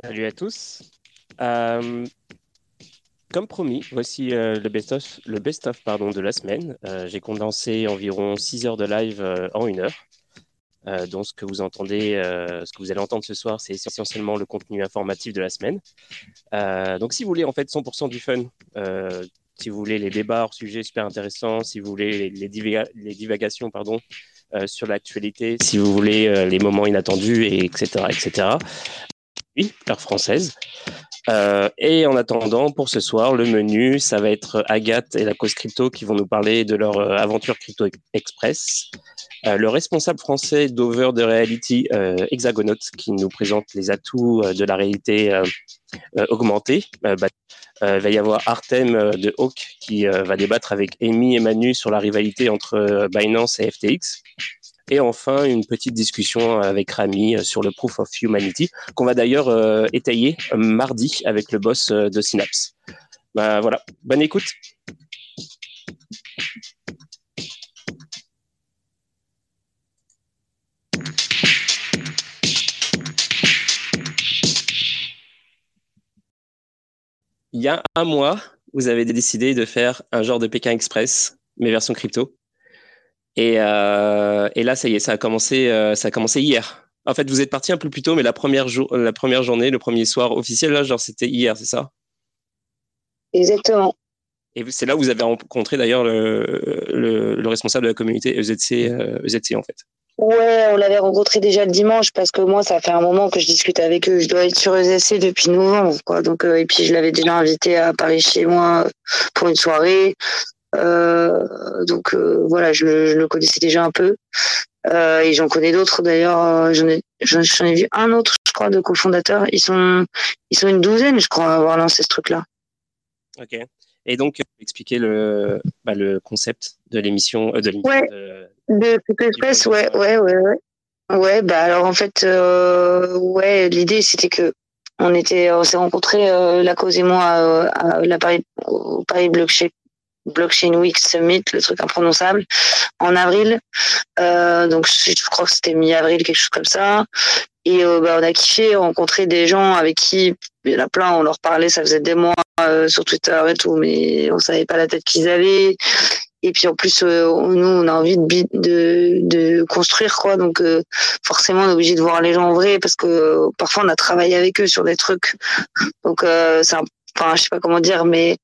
Salut à tous. Euh, comme promis, voici euh, le best-of le best -of, pardon, de la semaine. Euh, j'ai condensé environ 6 heures de live en une heure. donc ce que vous entendez, ce que vous allez entendre ce soir, c'est essentiellement le contenu informatif de la semaine. donc si vous voulez en fait 100% du fun, si vous voulez les débats hors sujet super intéressants, si vous voulez les, divagations pardon, sur l'actualité, si vous voulez les moments inattendus, et etc., etc., oui, heure française. Euh, et en attendant, pour ce soir, le menu, ça va être Agathe et la cause crypto qui vont nous parler de leur euh, aventure Crypto Express. Euh, le responsable français d'Over the Reality, Hexagonaut, qui nous présente les atouts de la réalité augmentée. Bah, il va y avoir Artem de Hawk qui va débattre avec Amy et Manu sur la rivalité entre Binance et FTX. Et enfin, une petite discussion avec Rami euh, sur le Proof of Humanity, qu'on va d'ailleurs euh, étayer euh, mardi avec le boss de Synapse. Bah, voilà, bonne écoute. Il y a un mois, vous avez décidé de faire un genre de Pékin Express, mais version crypto. Et, euh, et, là, ça y est, ça a commencé, euh, ça a commencé hier. En fait, vous êtes parti un peu plus tôt, mais la première, jour, la première journée, le premier soir officiel, là, genre, c'était hier, c'est ça? Exactement. Et c'est là où vous avez rencontré d'ailleurs le, le, le, responsable de la communauté EZC, euh, EZC en fait. Ouais, on l'avait rencontré déjà le dimanche parce que moi, ça fait un moment que je discute avec eux. Je dois être sur EZC depuis novembre, quoi. Donc, euh, et puis je l'avais déjà invité à Paris chez moi pour une soirée. Euh, donc euh, voilà, je, le connaissais déjà un peu. Euh, et j'en connais d'autres d'ailleurs. J'en ai, j'en ai vu un autre, je crois, de cofondateurs. Ils sont, ils sont une douzaine, je crois, à avoir lancé ce truc-là. Ok. Et donc, expliquer le, bah, le concept de l'émission, de l'émission. Ouais. De, Express, ouais, ouais, ouais, ouais. Ouais, bah alors en fait, euh, ouais, l'idée c'était que on était, on s'est rencontrés, euh, la cause et moi, à, la Paris, au Paris Blockchain Blockchain Week Summit, le truc imprononçable, en avril. Euh, donc je, crois que c'était mi-avril, quelque chose comme ça. Et euh, bah, on a kiffé, rencontré des gens avec qui, il y en a plein, on leur parlait, ça faisait des mois euh, sur Twitter et tout, mais on savait pas la tête qu'ils avaient. Et puis en plus, nous, on a envie de, de, de construire quoi, donc forcément on est obligé de voir les gens en vrai parce que parfois on a travaillé avec eux sur des trucs. Donc c'est un enfin je sais pas comment dire mais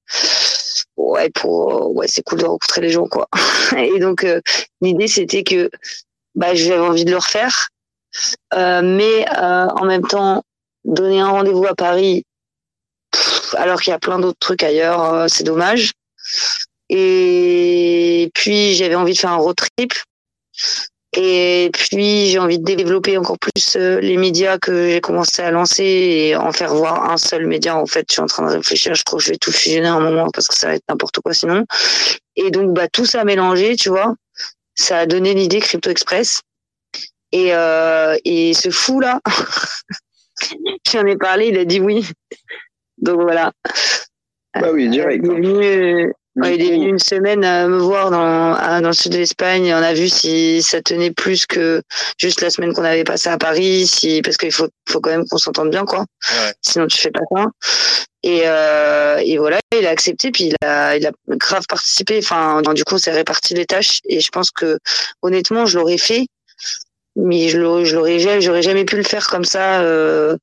ouais pour ouais c'est cool de rencontrer les gens quoi. Et donc euh, l'idée c'était que bah j'avais envie de le refaire. Euh, mais euh, en même temps donner un rendez-vous à Paris alors qu'il y a plein d'autres trucs ailleurs c'est dommage. Et puis j'avais envie de faire un road trip et puis j'ai envie de développer encore plus euh, les médias que j'ai commencé à lancer et en faire voir un seul média. En fait, je suis en train de réfléchir. Je crois que je vais tout fusionner à un moment parce que ça va être n'importe quoi sinon. Et donc bah tout ça mélangé, tu vois, ça a donné l'idée Crypto Express. Et euh, et ce fou là, j'en ai parlé, il a dit oui. Donc voilà. Bah oui, direct. Il est venu, il est venu une semaine à me voir dans, dans le sud de l'Espagne. On a vu si ça tenait plus que juste la semaine qu'on avait passée à Paris, si parce qu'il faut, faut quand même qu'on s'entende bien, quoi. Sinon, tu fais pas ça. Et, euh, et voilà, il a accepté, puis il a, il a grave participé. Enfin, du coup, on s'est réparti les tâches. Et je pense que, honnêtement, je l'aurais fait, mais je l'aurais, jamais, j'aurais jamais pu le faire comme ça. Euh,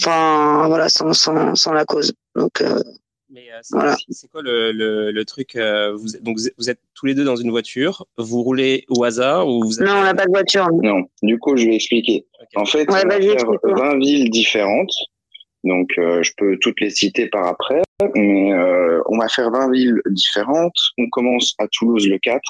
enfin, voilà, sans, sans, sans la cause. Donc. Euh, mais euh, c'est quoi le, le, le truc euh, vous, Donc vous êtes tous les deux dans une voiture, vous roulez au hasard ou vous Non, on n'a pas de voiture. Non, du coup je vais expliquer. En fait, on va faire 20 villes différentes. Donc euh, je peux toutes les citer par après, mais on va faire 20 villes différentes. On commence à Toulouse le 4,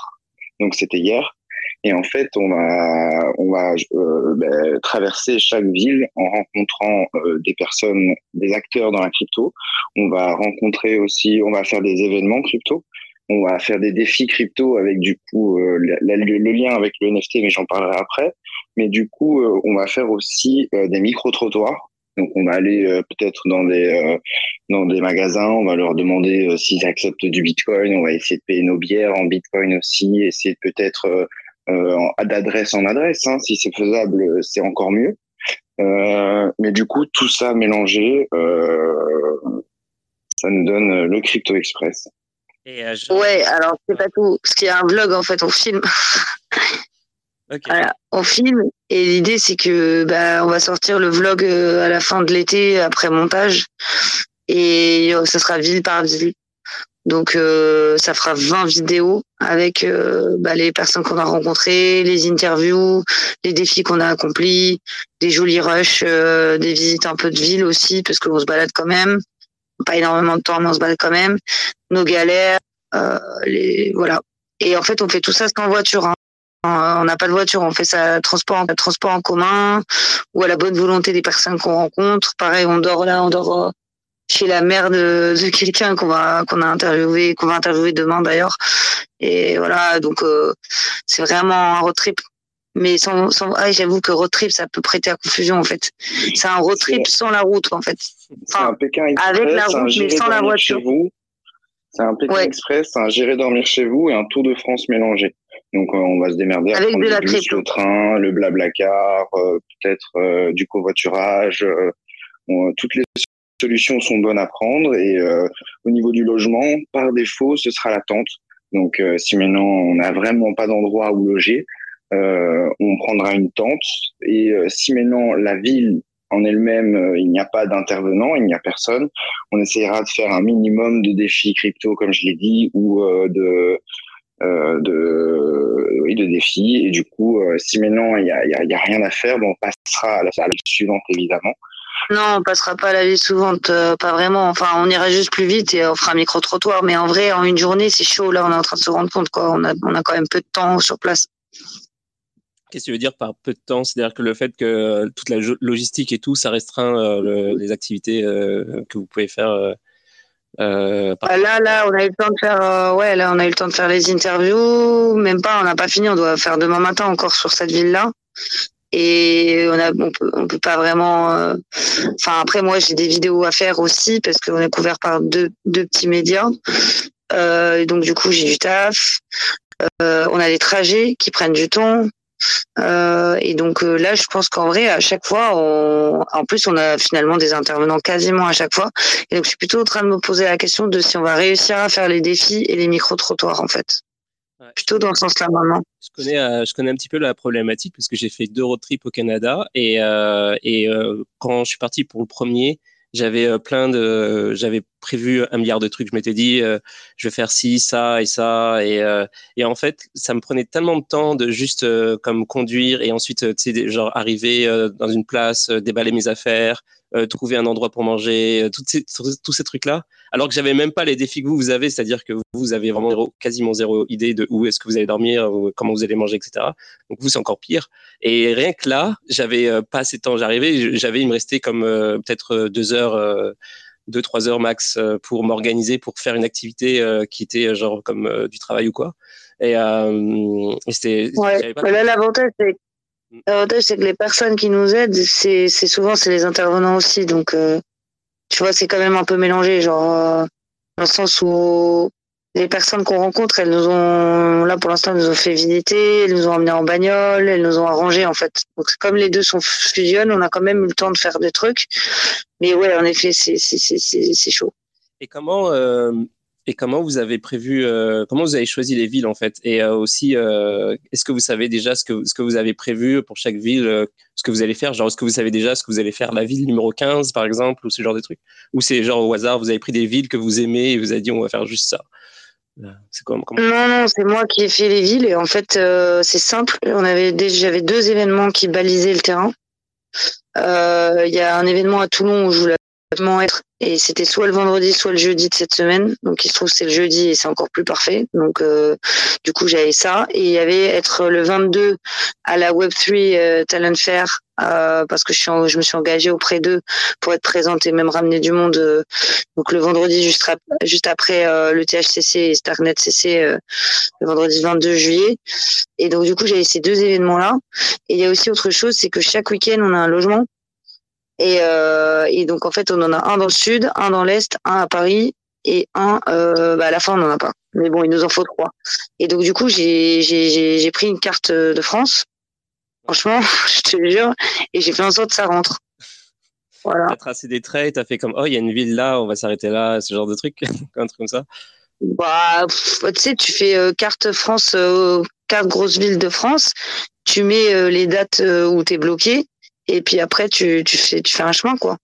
donc c'était hier. Et en fait, on va, on va euh, ben, traverser chaque ville en rencontrant euh, des personnes, des acteurs dans la crypto. On va rencontrer aussi, on va faire des événements crypto. On va faire des défis crypto avec du coup euh, le, lien avec le NFT, mais j'en parlerai après. Mais du coup, on va faire aussi des micro-trottoirs. Donc, on va aller peut-être dans des dans des magasins, on va leur demander s'ils acceptent du Bitcoin. On va essayer de payer nos bières en Bitcoin aussi, essayer peut-être euh, d'adresse en adresse. Hein. Si c'est faisable, c'est encore mieux. mais du coup, tout ça mélangé, ça nous donne le Crypto Express. Et Ouais, alors c'est pas tout. Parce qu'il y a un vlog, en fait, on filme. Voilà, on filme et l'idée c'est que bah, on va sortir le vlog à la fin de l'été après montage et ça sera ville par ville. Donc euh, ça fera 20 vidéos avec euh, bah, les personnes qu'on a rencontrées, les interviews, les défis qu'on a accomplis, des jolis rushs, euh, des visites un peu de ville aussi parce qu'on se balade quand même. Pas énormément de temps mais on se balade quand même. Nos galères, les voilà. Et en fait on fait tout ça sans voiture. Hein. On n'a pas de voiture, on fait ça transport, transport en commun ou à la bonne volonté des personnes qu'on rencontre. Pareil, on dort là, on dort chez la mère de, de quelqu'un qu'on va qu'on a interviewé, qu'on va interviewer demain d'ailleurs. Et voilà, donc euh, c'est vraiment un road trip. Mais sans, sans ah, j'avoue que road trip, ça peut prêter à confusion en fait. C'est un road trip sans la route en fait. Enfin, avec la route mais sans la voiture. C'est un Pékin Express, c'est un gérer dormir chez vous et un Tour de France mélangé. Donc euh, on va se démerder avec de la bus, le train, le blablacar, euh, peut-être du covoiturage, toutes les solutions sont bonnes à prendre. Et euh, au niveau du logement, par défaut, ce sera la tente. Donc, euh, si maintenant on n'a vraiment pas d'endroit où loger, euh, on prendra une tente. Et si maintenant la ville en elle-même, il n'y a pas d'intervenant, il n'y a personne, on essayera de faire un minimum de défis crypto, comme je l'ai dit, ou de oui de défis et du coup si maintenant il y a, y a, rien à faire on passera à la, à suivante évidemment non, on passera pas à la vie suivante, euh, pas vraiment. Enfin, on ira juste plus vite et on fera un micro-trottoir. Mais en vrai, en une journée, c'est chaud. Là, on est en train de se rendre compte, quoi. On a, on a quand même peu de temps sur place. Qu'est-ce que tu veux dire par peu de temps? C'est-à-dire que le fait que toute la logistique et tout, ça restreint euh, les activités euh, que vous pouvez faire. Bah, là, là, on a eu le temps de faire, ouais, là, on a eu le temps de faire les interviews. Même pas, on n'a pas fini. On doit faire demain matin encore sur cette ville-là et on a on peut, on peut pas vraiment euh, enfin après moi j'ai des vidéos à faire aussi parce qu'on est couvert par deux deux petits médias. Euh, et donc du coup j'ai du taf. Euh, on a des trajets qui prennent du temps. Euh, et donc euh, là je pense qu'en vrai à chaque fois on, en plus on a finalement des intervenants quasiment à chaque fois. Et donc je suis plutôt en train de me poser la question de si on va réussir à faire les défis et les micro trottoirs en fait plutôt dans ce sens-là maintenant. Je connais, euh, je connais un petit peu la problématique parce que j'ai fait deux road trips au Canada et, euh, et euh, quand je suis parti pour le premier, j'avais plein de, j'avais prévu un milliard de trucs. Je m'étais dit, je vais faire ci, ça et ça et, et en fait, ça me prenait tellement de temps de juste comme conduire et ensuite, tu sais, genre arriver dans une place, déballer mes affaires, euh, trouver un endroit pour manger, euh, ces, tous ces trucs-là. Alors que j'avais même pas les défis que vous, vous avez, c'est-à-dire que vous avez vraiment quasiment zéro idée de où est-ce que vous allez dormir, comment vous allez manger, etc. Donc vous, c'est encore pire. Et rien que là, j'avais euh, pas assez de temps. J'arrivais, j'avais, il me restait comme peut-être deux heures deux trois heures max pour m'organiser pour faire une activité qui était genre comme du travail ou quoi et, euh, et c'était ouais. là l'avantage c'est L'avantage, c'est que les personnes qui nous aident, c'est, c'est souvent c'est les intervenants aussi. Donc, euh, tu vois, c'est quand même un peu mélangé, genre euh, dans le sens où les personnes qu'on rencontre, elles nous ont, là pour l'instant, nous ont fait visiter, elles nous ont emmenés en bagnole, elles nous ont arrangé en fait. Donc, comme les deux sont fusionnent, on a quand même eu le temps de faire des trucs. Mais ouais, en effet, c'est chaud. Et comment euh, et comment vous avez prévu, euh, comment vous avez choisi les villes en fait? Et euh, aussi, est-ce que vous savez déjà ce que, ce que vous avez prévu pour chaque ville, ce que vous allez faire? Genre, est-ce que vous savez déjà ce que vous allez faire la ville numéro 15 par exemple, ou ce genre de trucs? Ou c'est genre au hasard, vous avez pris des villes que vous aimez et vous avez dit on va faire juste ça? C'est comment, Non, non, c'est moi qui ai fait les villes et en fait c'est simple. On avait j'avais deux événements qui balisaient le terrain. Il y a un événement à Toulon où je voulais être et c'était soit le vendredi soit le jeudi de cette semaine donc il se trouve c'est le jeudi et c'est encore plus parfait donc euh, du coup j'avais ça et il y avait être le 22 à la Web3 euh, Talent Fair euh, parce que je, suis je me suis engagée auprès d'eux pour être présente et même ramener du monde donc le vendredi juste, après le THCC et Starnet CC le vendredi 22 juillet et donc du coup j'avais ces deux événements là et il y a aussi autre chose c'est que chaque week-end on a un logement et, euh, et, donc en fait, on en a un dans le sud, un dans l'est, un à Paris et un euh, bah à la fin on n'en a pas. Mais bon, il nous en faut trois. Et donc du coup, j'ai pris une carte de France Franchement, je te jure. Et j'ai fait en sorte que ça rentre. Voilà. T'as tracé des traits, t'as fait comme, oh, il y a une ville là, on va s'arrêter là, ce genre de truc, un truc comme ça. Bah, tu sais, tu fais euh, carte France, euh, carte grosse ville de France, tu mets euh, les dates où tu es bloqué, et puis après, tu, tu, fais, tu fais un chemin, quoi.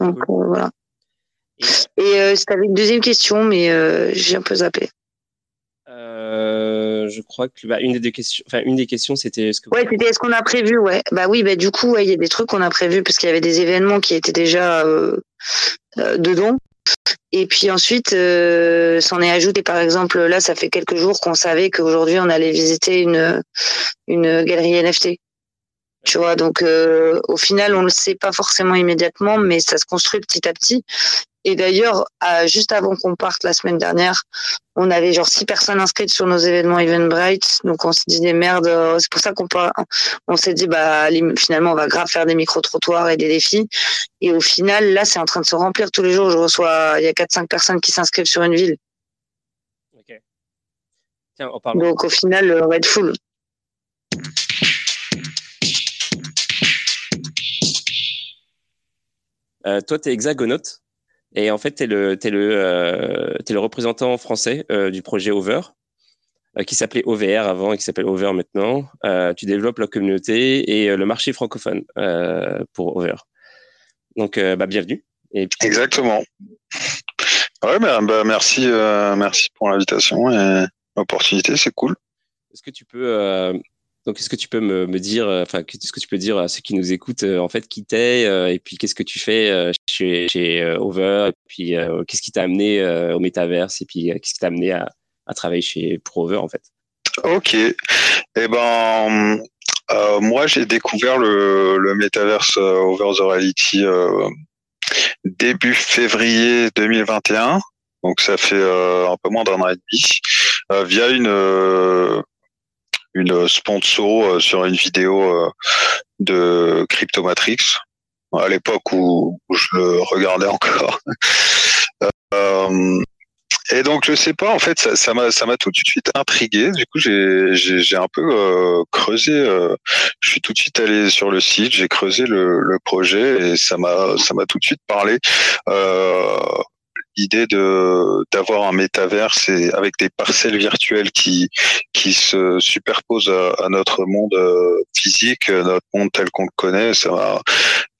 Donc, voilà. Et c'était une deuxième question, mais j'ai un peu zappé. Je crois que bah, une des questions, enfin une des questions, c'était est-ce que ouais, c'était est-ce qu'on a prévu, ouais. Bah oui, bah du coup, il y a des trucs qu'on a prévus parce qu'il y avait des événements qui étaient déjà dedans. Et puis ensuite, euh, s'en est ajouté, par exemple, là, ça fait quelques jours qu'on savait qu'aujourd'hui, on allait visiter une, une galerie NFT. Tu vois, donc euh, au final, on ne le sait pas forcément immédiatement, mais ça se construit petit à petit. Et d'ailleurs, juste avant qu'on parte la semaine dernière, on avait genre six personnes inscrites sur nos événements Eventbrite. Donc on s'est dit des merdes. Euh, c'est pour ça qu'on on s'est dit bah finalement on va grave faire des micro trottoirs et des défis. Et au final, là, c'est en train de se remplir tous les jours. Je reçois, il y a quatre cinq personnes qui s'inscrivent sur une ville. Ok. Tiens, on parle. Donc au final, on va être full. Euh, toi, tu es hexagonote et en fait, tu es, le, le, euh, le représentant français euh, du projet Over, euh, qui s'appelait OVR avant et qui s'appelle Over maintenant. tu développes la communauté et le marché francophone pour Over. Donc, bah, bienvenue. Et Exactement. Ouais, bah, bah merci, merci pour l'invitation et l'opportunité, c'est cool. Est-ce que tu peux donc, est-ce que tu peux me, dire, euh, enfin, qu'est-ce que tu peux dire à ceux qui nous écoutent, euh, en fait, qui t'es, euh, et puis qu'est-ce que tu fais chez, Over, et puis qu'est-ce qui t'a amené au métaverse, et puis qu'est-ce qui t'a amené à, travailler chez pour Over, en fait? Ok. Eh ben, moi, j'ai découvert le, le métaverse Over the Reality début février 2021. Donc, ça fait un peu moins d'un an et demi, via une une sponsor euh, sur une vidéo euh, de Cryptomatrix à l'époque où, je le regardais encore. Euh, et donc je sais pas, en fait, ça m'a tout de suite intrigué. Du coup, j'ai un peu creusé. je suis tout de suite allé sur le site, j'ai creusé le, projet et ça m'a tout de suite parlé l'idée de d'avoir un métaverse et avec des parcelles virtuelles qui qui se superposent à, notre monde euh, physique, notre monde tel qu'on le connaît, ça m'a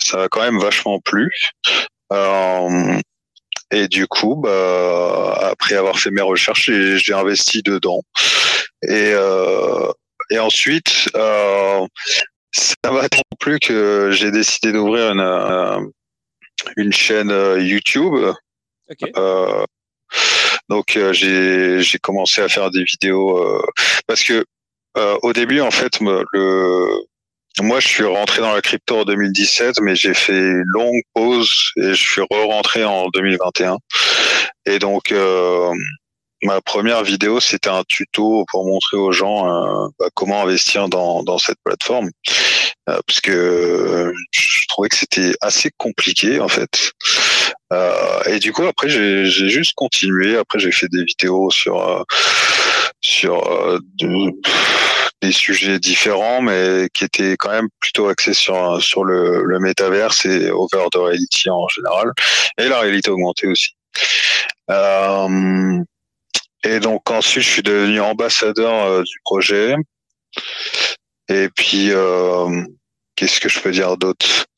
ça m'a quand même vachement plu. Euh, et du coup, bah, après avoir fait mes recherches, j'ai investi dedans. Et, euh, et ensuite, euh, ça m'a tant plus que j'ai décidé d'ouvrir une, une chaîne YouTube euh, donc euh, j'ai commencé à faire des vidéos euh, parce que au début en fait le moi, je suis rentré dans la crypto en 2017, mais j'ai fait une longue pause et je suis re-rentré en 2021. Et donc, ma première vidéo, c'était un tuto pour montrer aux gens bah, comment investir dans, dans cette plateforme. Euh, parce que je trouvais que c'était assez compliqué en fait. Euh, et du coup après j'ai juste continué. Après j'ai fait des vidéos sur euh, sur des sujets différents, mais qui étaient quand même plutôt axés sur sur le, le métaverse et over the reality en général, et la réalité augmentée aussi. Euh, et donc ensuite, je suis devenu ambassadeur du projet. Et puis, euh, qu'est-ce que je peux dire d'autre? euh,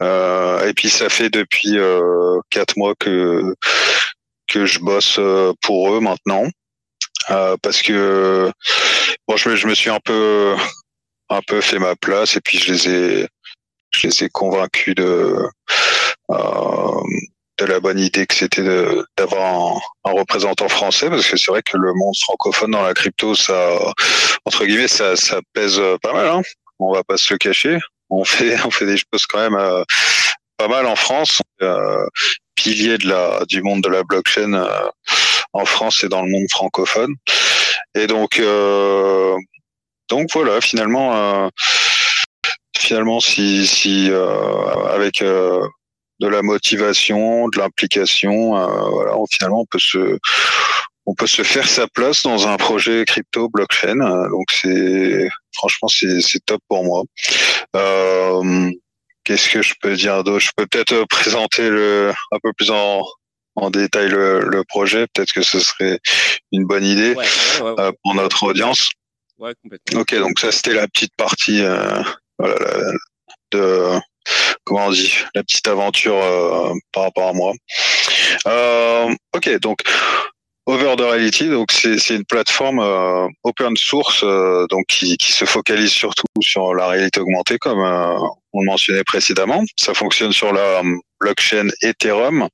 Et puis, ça fait depuis euh, quatre mois que que je bosse euh, pour eux maintenant, euh, parce que bon, je je me suis un peu un peu fait ma place et puis je les ai je les ai convaincus de euh, de la bonne idée que c'était d'avoir un, représentant français parce que c'est vrai que le monde francophone dans la crypto ça entre guillemets ça, ça pèse pas mal hein. on va pas se le cacher on fait on fait des choses quand même euh, pas mal en France euh, pilier de la du monde de la blockchain euh, en France et dans le monde francophone et donc euh, donc voilà finalement finalement si si avec de la motivation, de l'implication. Euh, voilà, finalement, on peut se on peut se faire sa place dans un projet crypto blockchain. Donc c'est franchement c'est top pour moi. Euh, Qu'est-ce que je peux dire d'autre? Je peux peut-être présenter le un peu plus en en détail le, projet. Peut-être que ce serait une bonne idée euh, pour notre audience. Ouais, complètement. Ok, donc ça c'était la petite partie euh, voilà, de comment on dit la petite aventure euh, par rapport à moi. ok, donc Over the Reality, donc c'est une plateforme open source donc qui, se focalise surtout sur la réalité augmentée comme on le mentionnait précédemment. Ça fonctionne sur la blockchain Ethereum.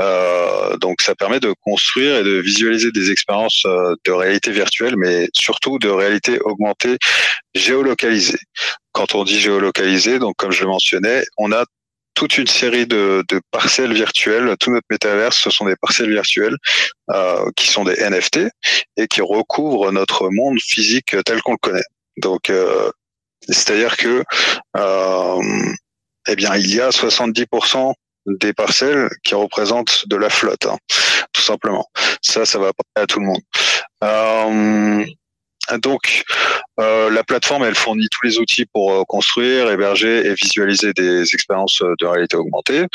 Euh, donc ça permet de construire et de visualiser des expériences euh, de réalité virtuelle, mais surtout de réalité augmentée géolocalisée. Quand on dit géolocalisée, donc comme je le mentionnais, on a toute une série de, parcelles virtuelles. Tout notre métaverse, ce sont des parcelles virtuelles euh, qui sont des NFT et qui recouvrent notre monde physique tel qu'on le connaît. Donc, euh, c'est-à-dire que, euh, eh bien, il y a 70% des parcelles qui représentent de la flotte, hein, tout simplement. Ça, ça va pas à tout le monde. Euh, donc, euh, la plateforme, elle fournit tous les outils pour euh, construire, héberger et visualiser des expériences de réalité augmentée.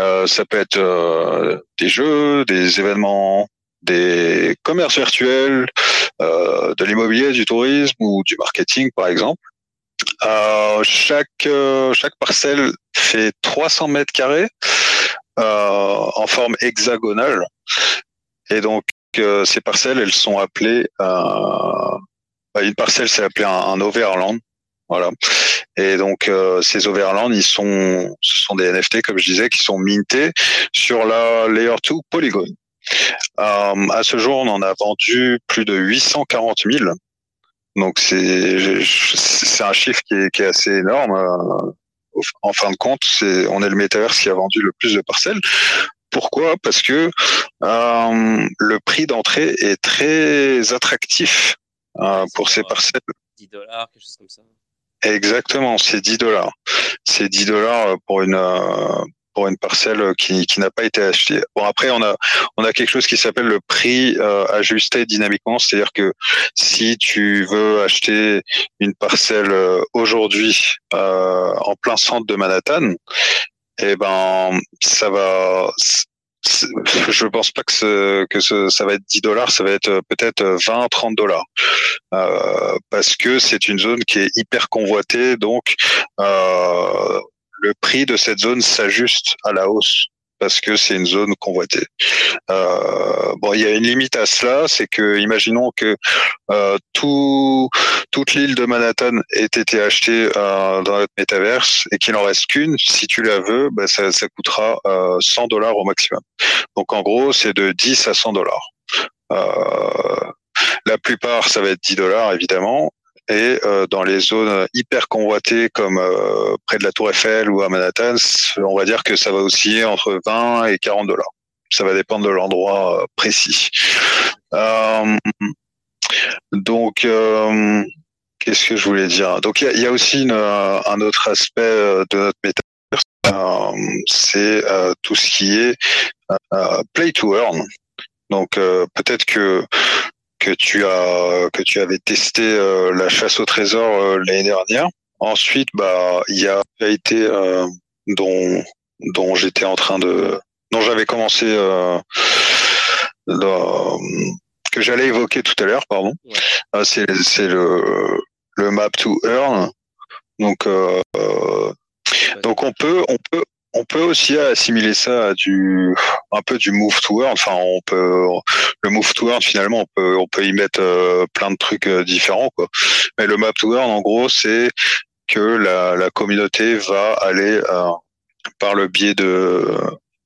Euh, ça peut être euh, des jeux, des événements, des commerces virtuels, euh, de l'immobilier, du tourisme ou du marketing, par exemple. chaque chaque parcelle fait 300 mètres carrés en forme hexagonale, et donc ces parcelles, elles sont appelées une parcelle, c'est appelé un, overland. Voilà. Et donc euh, ces overland, ils sont, ce sont des NFT comme je disais, qui sont mintés sur la Layer 2 Polygon. Euh, à ce jour, on en a vendu plus de 840 000. Donc c'est c'est un chiffre qui est, assez énorme. Euh, en fin de compte, c'est on est le metaverse qui a vendu le plus de parcelles. Pourquoi? Parce que euh, le prix d'entrée est très attractif euh, pour ces parcelles. 10 dollars, quelque chose comme ça. Exactement, c'est 10 dollars. C'est 10 dollars pour une euh, pour une parcelle qui, qui n'a pas été achetée. Bon après on a on a quelque chose qui s'appelle le prix euh, ajusté dynamiquement, c'est-à-dire que si tu veux acheter une parcelle aujourd'hui en plein centre de Manhattan, eh ben ça va je pense pas que, ce, que ça va être 10 dollars, ça va être euh, peut-être 20, 30 dollars. Euh, parce que c'est une zone qui est hyper convoitée, donc euh, le prix de cette zone s'ajuste à la hausse parce que c'est une zone convoitée. Euh, bon, il y a une limite à cela, c'est que imaginons que euh, tout, toute l'île de Manhattan ait été achetée euh, dans notre métaverse et qu'il en reste qu'une. Si tu la veux, bah, ça, ça coûtera 100 dollars au maximum. Donc en gros, c'est de 10 à 100 dollars. la plupart, ça va être 10 dollars évidemment, et euh, dans les zones hyper convoitées comme euh, près de la Tour Eiffel ou à Manhattan, on va dire que ça va osciller entre 20 et 40 dollars. Ça va dépendre de l'endroit euh, précis. donc, qu'est-ce que je voulais dire? Donc, il y a, aussi un autre aspect de notre méthode, c'est tout ce qui est play to earn. Donc, peut-être que que tu as que tu avais testé euh, la chasse au trésor euh, l'année dernière. Ensuite, bah il y a été euh, dont dont j'étais en train de dont j'avais commencé que j'allais évoquer tout à l'heure, pardon. c'est c'est le le map to earn. Donc donc on peut on peut on peut aussi assimiler ça à du un peu du move to earn. Enfin, on peut le move to earn finalement, on peut on peut y mettre euh, plein de trucs euh, différents quoi. Mais le map to earn, en gros, c'est que la, la communauté va aller euh, par le biais de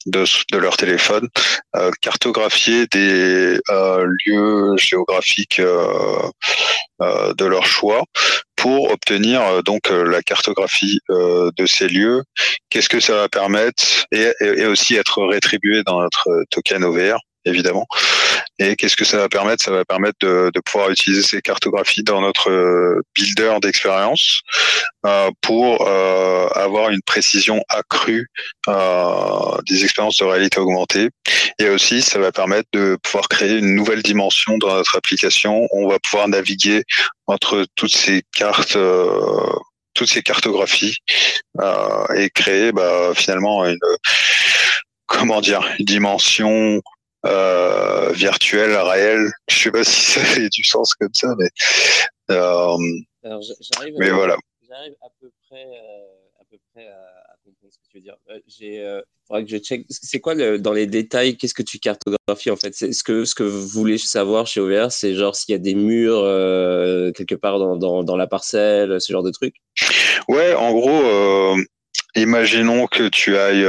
de, de leur téléphone, euh, cartographier des euh, lieux géographiques euh, de leur choix pour obtenir donc la cartographie de ces lieux. Qu'est-ce que ça va permettre et, et, aussi être rétribué dans notre token OVR évidemment. Et qu'est-ce que ça va permettre? Ça va permettre de, pouvoir utiliser ces cartographies dans notre builder d'expérience euh, pour euh, avoir une précision accrue des expériences de réalité augmentée. Et aussi, ça va permettre de pouvoir créer une nouvelle dimension dans notre application. On va pouvoir naviguer entre toutes ces cartes toutes ces cartographies et créer bah, finalement une comment dire une dimension euh, virtuel, réel. Je sais pas si ça fait du sens comme ça, mais euh, mais voilà. J'arrive à peu près, euh, à, peu près à, comprendre ce que tu veux dire. J'ai, faudra que je check. C'est quoi le, dans les détails Qu'est-ce que tu cartographies en fait? C'est ce que ce que vous voulez savoir chez OVR, c'est genre s'il y a des murs quelque part dans, dans, dans, la parcelle, ce genre de truc? Ouais, en gros, imaginons que tu ailles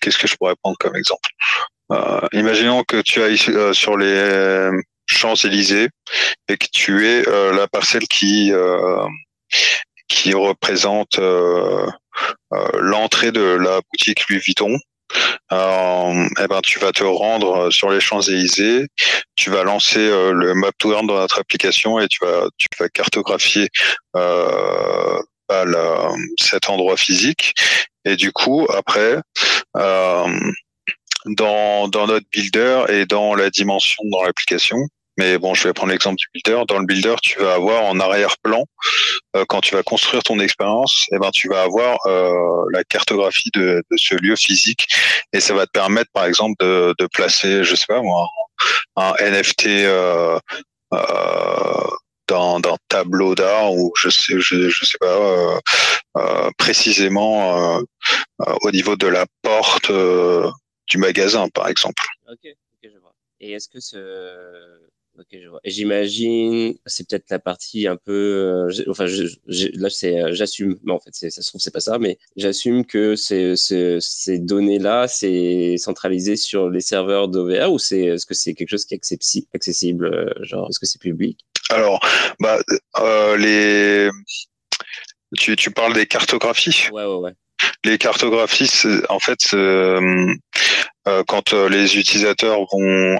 qu'est-ce que je pourrais prendre comme exemple? Euh, Imaginons que tu ailles euh, sur les Champs-Élysées et que tu es la parcelle qui qui représente l'entrée de la boutique Louis Vuitton. Euh, eh ben, tu vas te rendre sur les Champs-Élysées, tu vas lancer le map tour dans notre application et tu vas, tu vas cartographier euh, cet endroit physique. Et du coup, après, euh, dans, dans notre builder et dans la dimension dans l'application, mais bon, je vais prendre l'exemple du builder. Dans le builder, tu vas avoir en arrière-plan, euh, quand tu vas construire ton expérience, eh ben, tu vas avoir euh, la cartographie de, de, ce lieu physique, et ça va te permettre, par exemple, de, de placer, je sais pas moi, un NFT euh, euh, d'un tableau d'art ou je sais je, je sais pas euh, euh, précisément euh, au niveau de la porte du magasin par exemple. Ok, ok je vois. Et est-ce que ce Ok, je vois. Et j'imagine, c'est peut-être la partie un peu, enfin, je, là, c'est, j'assume, mais en fait, ça se trouve, c'est pas ça, mais j'assume que ces, ces, ces données-là, c'est centralisé sur les serveurs d'OVR ou c'est, est-ce que c'est quelque chose qui est accessible, genre, est-ce que c'est public? Alors, bah, euh, les... tu, tu parles des cartographies? Ouais, ouais, ouais. Les cartographies, en fait, euh, euh, quand les utilisateurs vont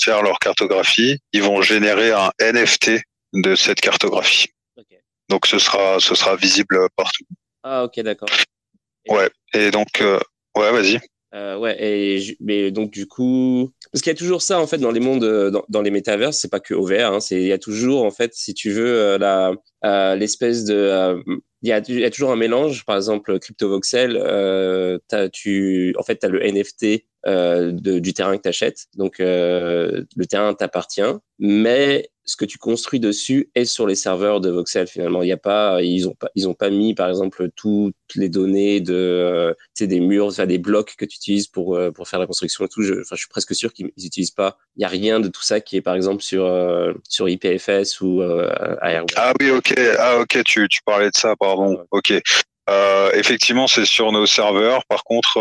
faire leur cartographie, ils vont générer un NFT de cette cartographie. Donc ce sera, ce sera visible partout. Ah ok, d'accord. Ouais. Et donc, ouais, vas-y. Euh, ouais, et mais donc du coup, parce qu'il y a toujours ça en fait dans les mondes, euh, dans, dans les métavers, c'est pas que OVR, hein, c'est il y a toujours en fait, si tu veux, euh, la euh, l'espèce de, il y, a, il y a toujours un mélange. Par exemple, CryptoVoxel, euh, tu, en fait, tu as le NFT euh, de, du terrain que tu achètes. Donc, le terrain t'appartient, mais ce que tu construis dessus est sur les serveurs de Voxel finalement. Il y a pas, ils ont pas, ils ont pas mis par exemple toutes les données de, euh, des murs, enfin, des blocs que tu utilises pour euh, pour faire la construction et tout. Je, enfin, je suis presque sûr qu'ils n'utilisent pas. Il y a rien de tout ça qui est par exemple sur euh, sur IPFS ou euh, Ah oui, ok, ah ok, tu tu parlais de ça, pardon. Ok. Euh, effectivement, c'est sur nos serveurs. Par contre,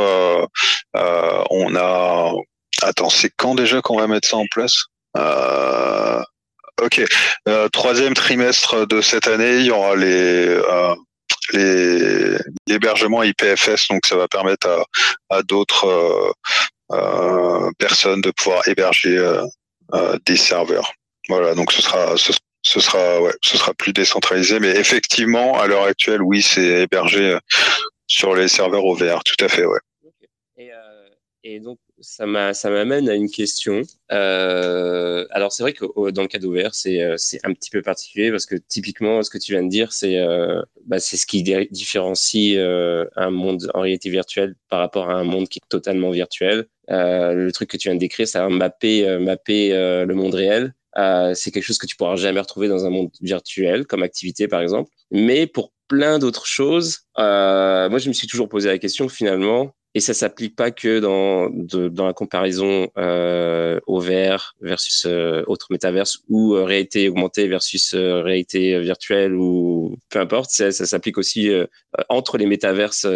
on a. Attends, c'est quand déjà qu'on va mettre ça en place? Euh, Ok. Euh, troisième trimestre de cette année, il y aura les euh, les l'hébergement IPFS, donc ça va permettre à, d'autres euh, personnes de pouvoir héberger des serveurs. Voilà, donc ce sera ce, sera ouais, ce sera plus décentralisé, mais effectivement à l'heure actuelle, oui, c'est hébergé sur les serveurs OVR, tout à fait, ouais. Et donc ça m'amène à une question. Euh, alors c'est vrai que dans le cas d'OVR, c'est euh, c'est un petit peu particulier parce que typiquement ce que tu viens de dire, c'est euh, bah, ce qui différencie euh, un monde en réalité virtuelle par rapport à un monde qui est totalement virtuel. Euh, le truc que tu viens de décrire, ça va mapper mapper le monde réel. c'est quelque chose que tu pourras jamais retrouver dans un monde virtuel comme activité par exemple. Mais pour plein d'autres choses, moi je me suis toujours posé la question finalement et ça s'applique pas que dans, dans la comparaison euh, au VR versus euh, autre métaverse ou euh, réalité augmentée versus euh, réalité virtuelle ou peu importe. Ça, ça s'applique aussi euh, entre les métaverses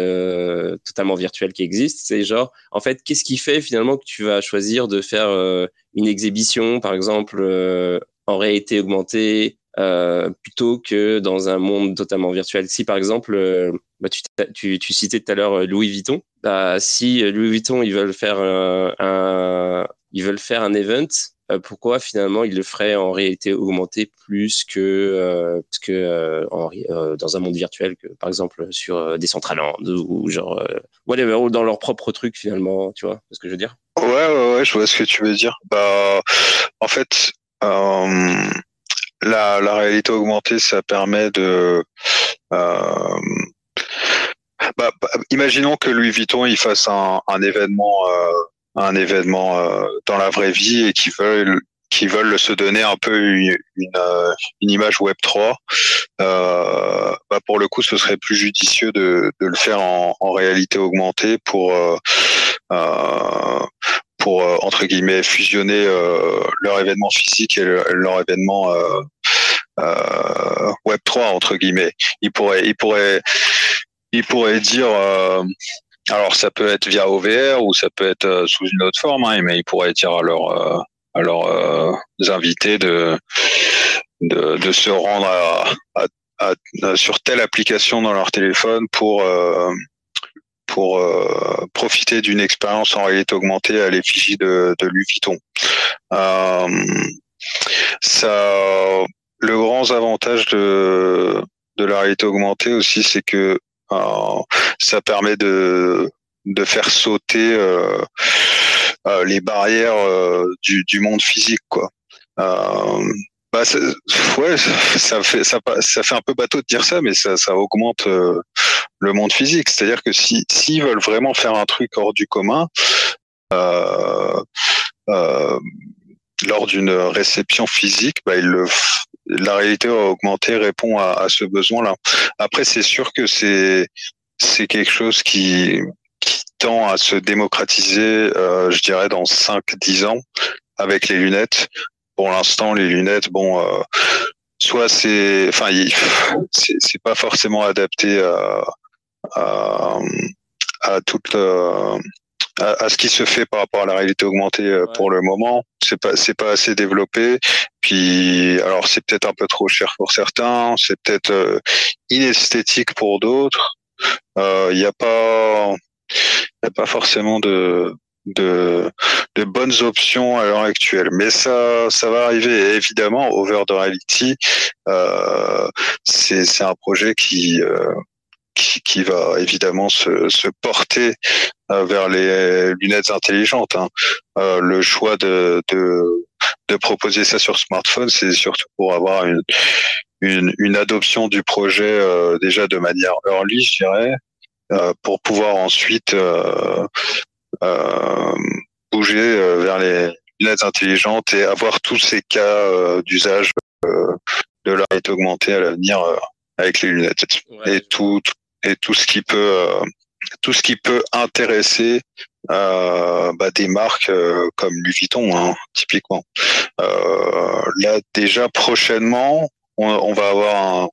totalement virtuels qui existent. C'est genre, en fait, qu'est-ce qui fait finalement que tu vas choisir de faire une exhibition, par exemple, en réalité augmentée euh, plutôt que dans un monde totalement virtuel. Si par exemple, euh, bah, tu, tu, tu, citais tout à l'heure euh, Louis Vuitton, bah, si Louis Vuitton ils veulent faire un, ils veulent faire un event euh, pourquoi finalement il le ferait en réalité augmentée plus que, euh, que euh, dans un monde virtuel, que par exemple sur Decentraland ou genre whatever, ou dans leur propre truc finalement, tu vois ce que je veux dire? Ouais, ouais, ouais, je vois ce que tu veux dire. Bah, en fait, la, réalité augmentée, ça permet de bah, bah, imaginons que Louis Vuitton il fasse un, événement un événement euh, dans la vraie vie et qui veulent qui veulent se donner un peu une, euh, image Web 3, euh, bah pour le coup, ce serait plus judicieux de, le faire en, réalité augmentée pour euh, pour entre guillemets fusionner leur événement physique et leur événement Web 3 entre guillemets. Ils pourraient ils pourraient ils pourraient dire alors ça peut être via OVR ou ça peut être euh, sous une autre forme, hein, mais ils pourraient dire à leurs euh, euh, invités de, de, se rendre sur telle application dans leur téléphone pour pour profiter d'une expérience en réalité augmentée à l'effigie de, de Louis Vuitton. ça, le grand avantage de de la réalité augmentée aussi, c'est que ça permet de, de faire sauter euh, euh, les barrières euh, du, du, monde physique, quoi. Bah, ouais, ça fait ça, ça fait un peu bateau de dire ça, mais ça, ça augmente le monde physique. C'est-à-dire que si s'ils veulent vraiment faire un truc hors du commun, euh, euh, lors d'une réception physique, bah, ils le la réalité augmentée répond à, à ce besoin-là. Après, c'est sûr que c'est c'est quelque chose qui, qui tend à se démocratiser, euh, je dirais, dans 5-10 ans avec les lunettes. Pour l'instant, les lunettes, bon, euh, soit c'est, enfin, c'est pas forcément adapté à, à, à toute, à, ce qui se fait par rapport à la réalité augmentée euh, pour le moment. C'est pas c'est pas assez développé. Puis alors c'est peut-être un peu trop cher pour certains, c'est peut-être euh, inesthétique pour d'autres. Il euh, n'y a pas y a pas forcément de de, de bonnes options à l'heure actuelle. Mais ça, ça va arriver. Et évidemment, Over the Reality, euh, c'est un projet qui, euh, qui, qui, va évidemment se, se porter vers les lunettes intelligentes. Hein. Euh, le choix de, de, de, proposer ça sur smartphone, c'est surtout pour avoir une, une, une adoption du projet euh, déjà de manière early, je dirais, pour pouvoir ensuite bouger vers les lunettes intelligentes et avoir tous ces cas d'usage de la réalité augmentée à l'avenir avec les lunettes et tout, et tout ce qui peut tout ce qui peut intéresser euh, bah, des marques euh, comme Louis Vuitton, hein, typiquement. Euh, là, déjà prochainement, on, on va avoir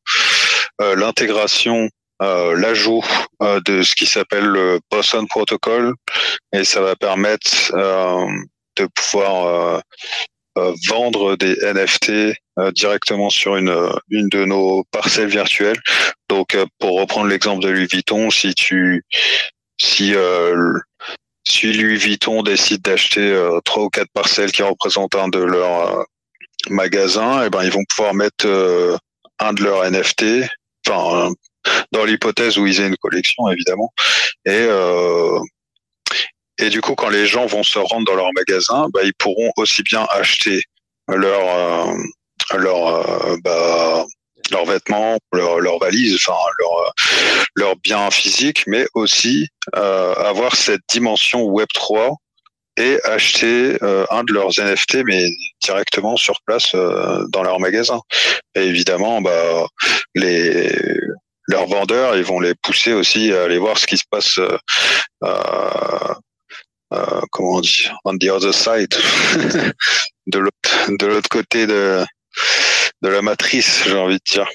euh, l'intégration, euh, l'ajout de ce qui s'appelle le Boston Protocol, et ça va permettre de pouvoir vendre des NFT directement sur une, une de nos parcelles virtuelles. Donc, euh, pour reprendre l'exemple de Louis Vuitton, si tu, si euh, si Louis Vuitton décide d'acheter euh, trois ou quatre parcelles qui représentent un de leurs magasins, et eh ben ils vont pouvoir mettre un de leurs NFT, enfin dans l'hypothèse où ils aient une collection évidemment, et et du coup quand les gens vont se rendre dans leur magasin, bah, ils pourront aussi bien acheter leur leur bah, leurs vêtements, leurs leur valises, enfin leurs leur biens physiques, mais aussi euh, avoir cette dimension Web 3 et acheter euh, un de leurs NFT, mais directement sur place euh, dans leur magasin. Et évidemment, bah, leurs vendeurs, ils vont les pousser aussi à aller voir ce qui se passe. Euh, comment on dit, on the other side, de l'autre, côté de, la matrice, j'ai envie de dire.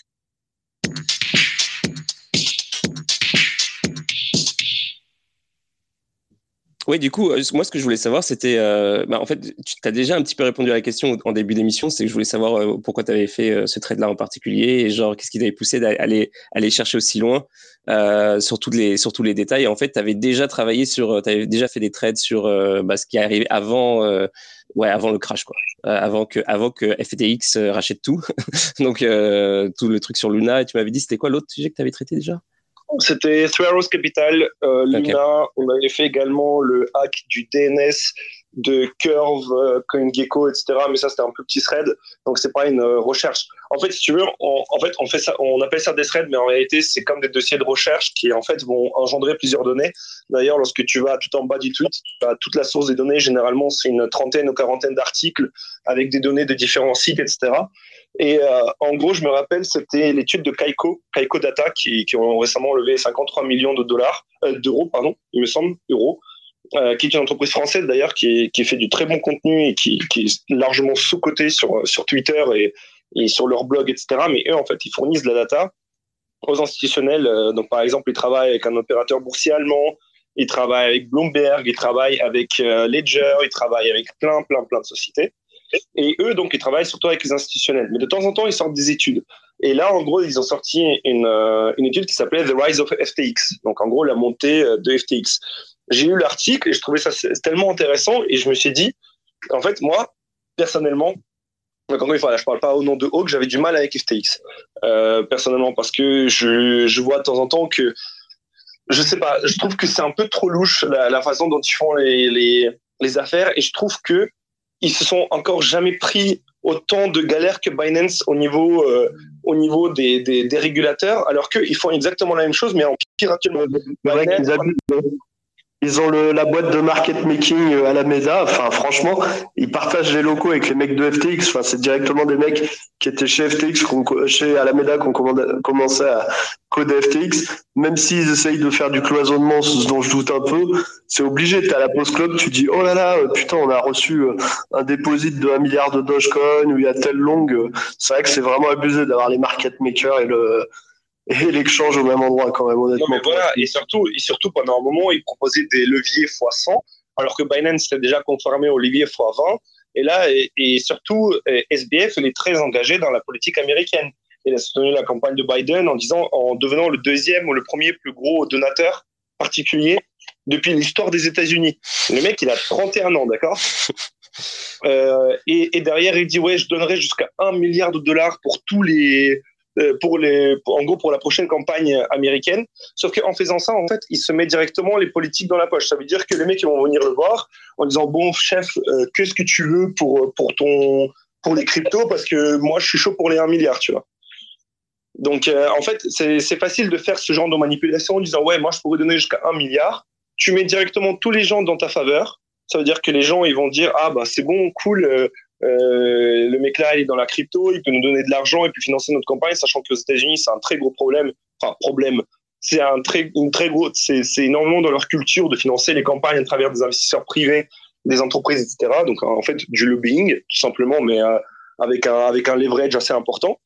Oui, du coup, euh, moi, ce que je voulais savoir, c'était, euh, bah, en fait, tu as déjà un petit peu répondu à la question en début d'émission, c'est que je voulais savoir pourquoi tu avais fait ce trade-là en particulier et genre, qu'est-ce qui t'avait poussé d'aller aller chercher aussi loin? Sur, tous les, sur tous les détails. en fait, tu avais déjà travaillé sur, tu avais déjà fait des trades sur bah, ce qui est arrivé avant, ouais, avant le crash, quoi. avant, que, avant que FTX rachète tout. Donc, tout le truc sur Luna. Et tu m'avais dit, c'était quoi l'autre sujet que tu avais traité déjà? C'était Three Arrows Capital, euh, Luna. On avait fait également le hack du DNS de Curve, euh, CoinGecko, etc. Mais ça, c'était un peu petit thread. Donc, c'est pas une euh, recherche. En fait, si tu veux, on, en fait, on fait ça, on appelle ça des threads, mais en réalité, c'est comme des dossiers de recherche qui, en fait, vont engendrer plusieurs données. D'ailleurs, lorsque tu vas tout en bas du tweet, tu as toute la source des données. Généralement, c'est une trentaine ou quarantaine d'articles avec des données de différents sites, etc. Et euh, en gros, je me rappelle, c'était l'étude de Kaiko, Kaiko Data, qui, qui, ont récemment levé 53 millions de dollars, d'euros, pardon, il me semble, euros, euh, qui est une entreprise française d'ailleurs, qui, fait du très bon contenu et qui, est largement sous-cotée sur, sur Twitter et, sur leur blog, etc. Mais eux, en fait, ils fournissent de la data aux institutionnels. Euh, donc, par exemple, ils travaillent avec un opérateur boursier allemand, ils travaillent avec Bloomberg, ils travaillent avec euh, Ledger, ils travaillent avec plein, plein, plein de sociétés. Et eux, donc, ils travaillent surtout avec les institutionnels. Mais de temps en temps, ils sortent des études. Et là, en gros, ils ont sorti une, euh, étude qui s'appelait The Rise of FTX. Donc, en gros, la montée euh, de FTX. J'ai lu l'article et je trouvais ça tellement intéressant et je me suis dit, en fait, moi, personnellement, encore une fois, je parle pas au nom de Hawk, j'avais du mal avec FTX. Euh, personnellement, parce que je, je vois de temps en temps que, je sais pas, je trouve que c'est un peu trop louche la, façon dont ils font les, les, affaires et je trouve que ils se sont encore jamais pris autant de galères que Binance au niveau, euh, au niveau des, des, régulateurs, alors qu'ils font exactement la même chose, mais en pire actuellement. Ils ont la boîte de market making euh, à la Mesa. Enfin, franchement, ils partagent les locaux avec les mecs de FTX. Enfin, c'est directement des mecs qui étaient chez FTX, chez Alameda, qui ont commencé à coder FTX. Même s'ils essayent de faire du cloisonnement, ce dont je doute un peu, c'est obligé. T'es à la post club, tu dis, oh là là, putain, on a reçu euh, un dépôt de 1 milliard de Dogecoin où il y a telle longue. C'est vrai que c'est vraiment abusé d'avoir les market makers et le, et l'échange au même endroit quand même honnêtement. Non mais voilà et surtout et surtout pendant un moment ils proposaient des leviers x100 alors que Binance était déjà conformé au levier x20 et là et, et surtout SBF il est très engagé dans la politique américaine. Il a soutenu la campagne de Biden en disant en devenant le deuxième ou le premier plus gros donateur particulier depuis l'histoire des États-Unis. Le mec il a 31 ans d'accord? Euh, et, et derrière il dit ouais je donnerai jusqu'à un milliard de dollars pour tous les pour les, en gros, pour la prochaine campagne américaine. Sauf qu'en faisant ça, en fait, il se met directement les politiques dans la poche. Ça veut dire que les mecs vont venir le voir en disant bon chef, euh, qu'est-ce que tu veux pour pour ton pour les cryptos? Parce que moi je suis chaud pour les 1 milliard, tu vois. Donc euh, en fait, c'est facile de faire ce genre de manipulation en disant ouais, moi je pourrais donner jusqu'à 1 milliard. Tu mets directement tous les gens dans ta faveur. Ça veut dire que les gens ils vont dire ah bah c'est bon, cool, euh, le mec là, il est dans la crypto, il peut nous donner de l'argent et puis financer notre campagne, sachant que aux États-Unis, c'est un très gros problème. Enfin, problème. C'est un très, une très gros, c'est, c'est énormément dans leur culture de financer les campagnes à travers des investisseurs privés, des entreprises, etc. Donc, en fait, du lobbying, tout simplement, mais euh, avec un, avec un leverage assez important.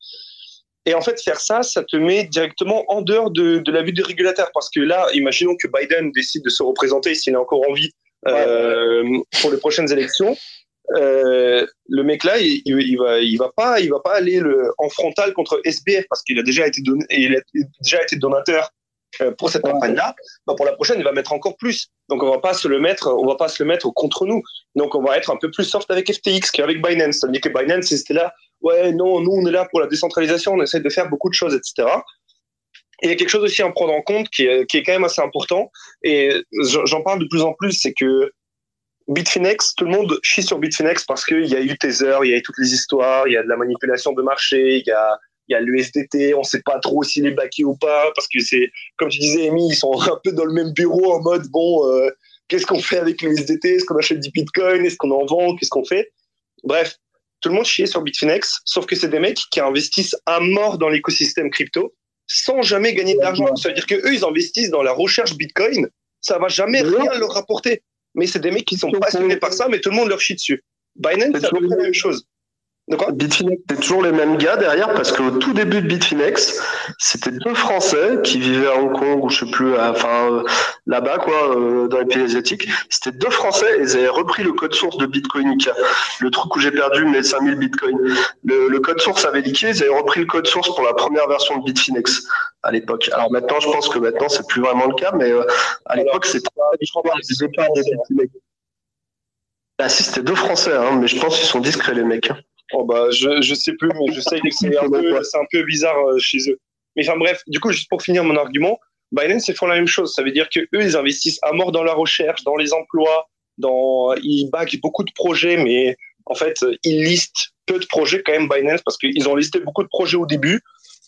Et en fait, faire ça, ça te met directement en dehors de, de la vue du régulateur. Parce que là, imaginons que Biden décide de se représenter, s'il est encore en vie, euh, pour les prochaines élections. Euh, le mec là, il, il, va, il va pas, il va pas aller le, en frontal contre SBF parce qu'il a déjà été donné, il a déjà été donateur euh, pour cette campagne-là. Bah pour la prochaine, il va mettre encore plus. Donc on va pas se le mettre, on va pas se le mettre contre nous. Donc on va être un peu plus soft avec FTX qu'avec Binance. C'est-à-dire que Binance, c'était là, ouais, non, nous on est là pour la décentralisation, on essaie de faire beaucoup de choses, etc. Et il y a quelque chose aussi à prendre en compte qui est, qui est quand même assez important. Et j'en parle de plus en plus, c'est que Bitfinex, tout le monde chie sur Bitfinex parce qu'il y a eu Tether, il y a eu toutes les histoires, il y a de la manipulation de marché, il y a, il y a l'USDT, on sait pas trop s'il est backé ou pas, parce que c'est, comme tu disais, Amy, ils sont un peu dans le même bureau en mode, bon, euh, qu'est-ce qu'on fait avec l'USDT Est-ce qu'on achète du Bitcoin? Est-ce qu'on en vend? Qu'est-ce qu'on fait? Bref, tout le monde chie sur Bitfinex, sauf que c'est des mecs qui investissent à mort dans l'écosystème crypto sans jamais gagner de l'argent. Ça veut dire que eux, ils investissent dans la recherche Bitcoin, ça va jamais rien leur rapporter mais c'est des mecs qui sont passionnés par ça, mais tout le monde leur chie dessus. Binance, c'est à peu près la même chose. Bitfinex, c'est toujours les mêmes gars derrière parce qu'au tout début de Bitfinex, c'était deux Français qui vivaient à Hong Kong ou je sais plus, enfin euh, là-bas quoi, euh, dans les pays asiatiques. C'était deux Français et ils avaient repris le code source de Bitcoin le truc où j'ai perdu mes 5000 Bitcoins. Le, code source avait liqué, ils avaient repris le code source pour la première version de Bitfinex à l'époque. Alors maintenant, je pense que maintenant c'est plus vraiment le cas, mais euh, à l'époque c'était Bitfinex. Ah si, c'était deux Français, hein, mais je pense qu'ils sont discrets les mecs. Oh bah, je, je sais plus, mais je sais que c'est un, peu, un peu bizarre euh, chez eux. Mais enfin bref, du coup, juste pour finir mon argument, Binance, ils font la même chose. Ça veut dire que eux, ils investissent à mort dans la recherche, dans les emplois, dans, ils backent beaucoup de projets, mais en fait, ils listent peu de projets quand même Binance parce qu'ils ont listé beaucoup de projets au début.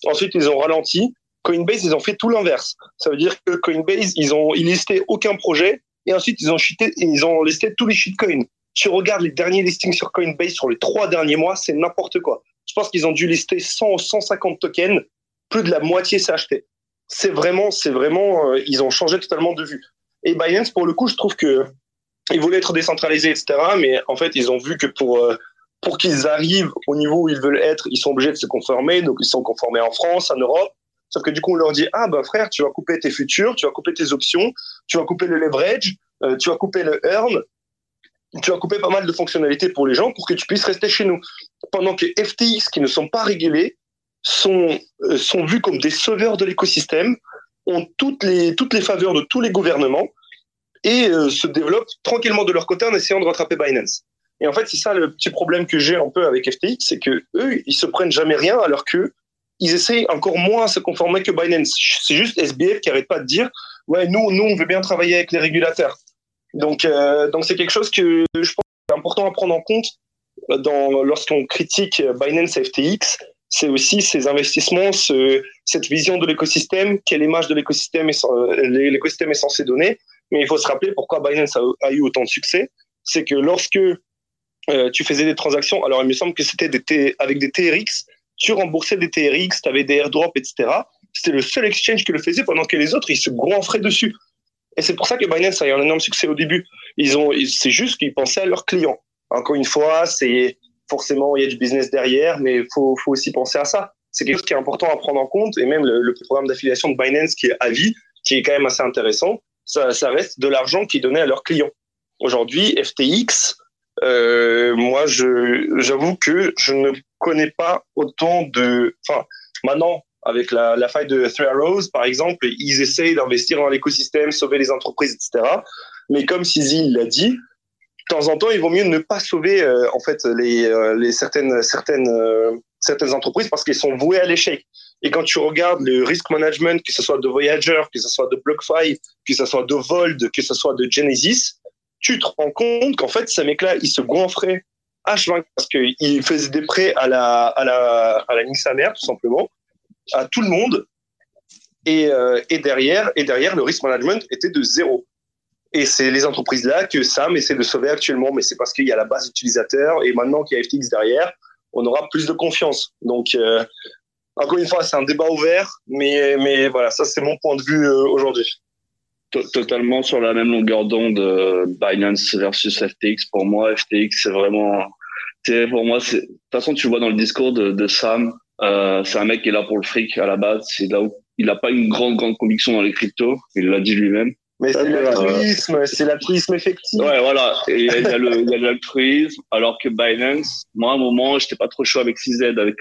Ensuite, ils ont ralenti. Coinbase, ils ont fait tout l'inverse. Ça veut dire que Coinbase, ils ont ils listé aucun projet et ensuite ils ont cheaté, ils ont listé tous les shitcoins tu regardes les derniers listings sur Coinbase sur les trois derniers mois, c'est n'importe quoi. Je pense qu'ils ont dû lister 100 ou 150 tokens, plus de la moitié s'est acheté. C'est vraiment, c'est vraiment, euh, ils ont changé totalement de vue. Et Binance, pour le coup, je trouve que ils voulaient être décentralisés, etc. Mais en fait, ils ont vu que pour euh, pour qu'ils arrivent au niveau où ils veulent être, ils sont obligés de se conformer. Donc, ils sont conformés en France, en Europe. Sauf que du coup, on leur dit ah ben frère, tu vas couper tes futurs, tu vas couper tes options, tu vas couper le leverage, euh, tu vas couper le earn, tu as coupé pas mal de fonctionnalités pour les gens pour que tu puisses rester chez nous. Pendant que FTX, qui ne sont pas régulés, sont, euh, sont vus comme des sauveurs de l'écosystème, ont toutes les, toutes les faveurs de tous les gouvernements et euh, se développent tranquillement de leur côté en essayant de rattraper Binance. Et en fait, c'est ça le petit problème que j'ai un peu avec FTX, c'est que eux, ils se prennent jamais rien alors que ils essayent encore moins à se conformer que Binance. C'est juste SBF qui arrête pas de dire, ouais, nous, nous, on veut bien travailler avec les régulateurs. Donc, euh, donc c'est quelque chose que je pense important à prendre en compte dans, lorsqu'on critique Binance et FTX. C'est aussi ces investissements, ce, cette vision de l'écosystème, quelle image de l'écosystème est, l'écosystème est censé donner. Mais il faut se rappeler pourquoi Binance a, eu autant de succès. C'est que lorsque euh, tu faisais des transactions, alors il me semble que c'était des avec des TRX, tu remboursais des TRX, tu avais des airdrops, etc. C'était le seul exchange qui le faisait pendant que les autres, ils se gonfraient dessus. Et c'est pour ça que Binance a eu un énorme succès au début. Ils ont, c'est juste qu'ils pensaient à leurs clients. Encore une fois, c'est forcément il y a du business derrière, mais il faut, aussi penser à ça. C'est quelque chose qui est important à prendre en compte. Et même le, programme d'affiliation de Binance qui est à vie, qui est quand même assez intéressant, ça, reste de l'argent qu'ils donnaient à leurs clients. Aujourd'hui, FTX, euh, moi, j'avoue que je ne connais pas autant de. Enfin, maintenant, avec la, faille de Three Arrows, par exemple, ils essayent d'investir dans l'écosystème, sauver les entreprises, etc. Mais comme Sizi l'a dit, de temps en temps, il vaut mieux ne pas sauver euh, en fait les, euh, les certaines certaines euh, certaines entreprises parce qu'elles sont vouées à l'échec. Et quand tu regardes le risk management, que ce soit de Voyager, que ce soit de BlockFi, que ce soit de Vold, que ce soit de Genesis, tu te rends compte qu'en fait, ces mecs-là, ils se gonfraient H20 parce qu'ils faisaient des prêts à la à la à la tout simplement à tout le monde. Et, euh, et, derrière, et derrière, le risk management était de zéro. Et c'est les entreprises-là que Sam essaie de sauver actuellement, mais c'est parce qu'il y a la base utilisateur et maintenant qu'il y a FTX derrière, on aura plus de confiance. Donc, euh, encore une fois, c'est un débat ouvert, mais, mais voilà, ça c'est mon point de vue euh, aujourd'hui. Totalement sur la même longueur d'onde, Binance versus FTX. Pour moi, FTX, c'est vraiment, pour moi, de toute façon, tu vois dans le discours de Sam, euh, c'est un mec qui est là pour le fric à la base. C'est là où il n'a pas une grande grande conviction dans les cryptos. Il l'a dit lui-même. Mais c'est l'altruisme, c'est l'altruisme effectif. Ouais, voilà. il y a, l'altruisme. Alors que Binance, moi, à un moment, j'étais pas trop chaud avec CZ, avec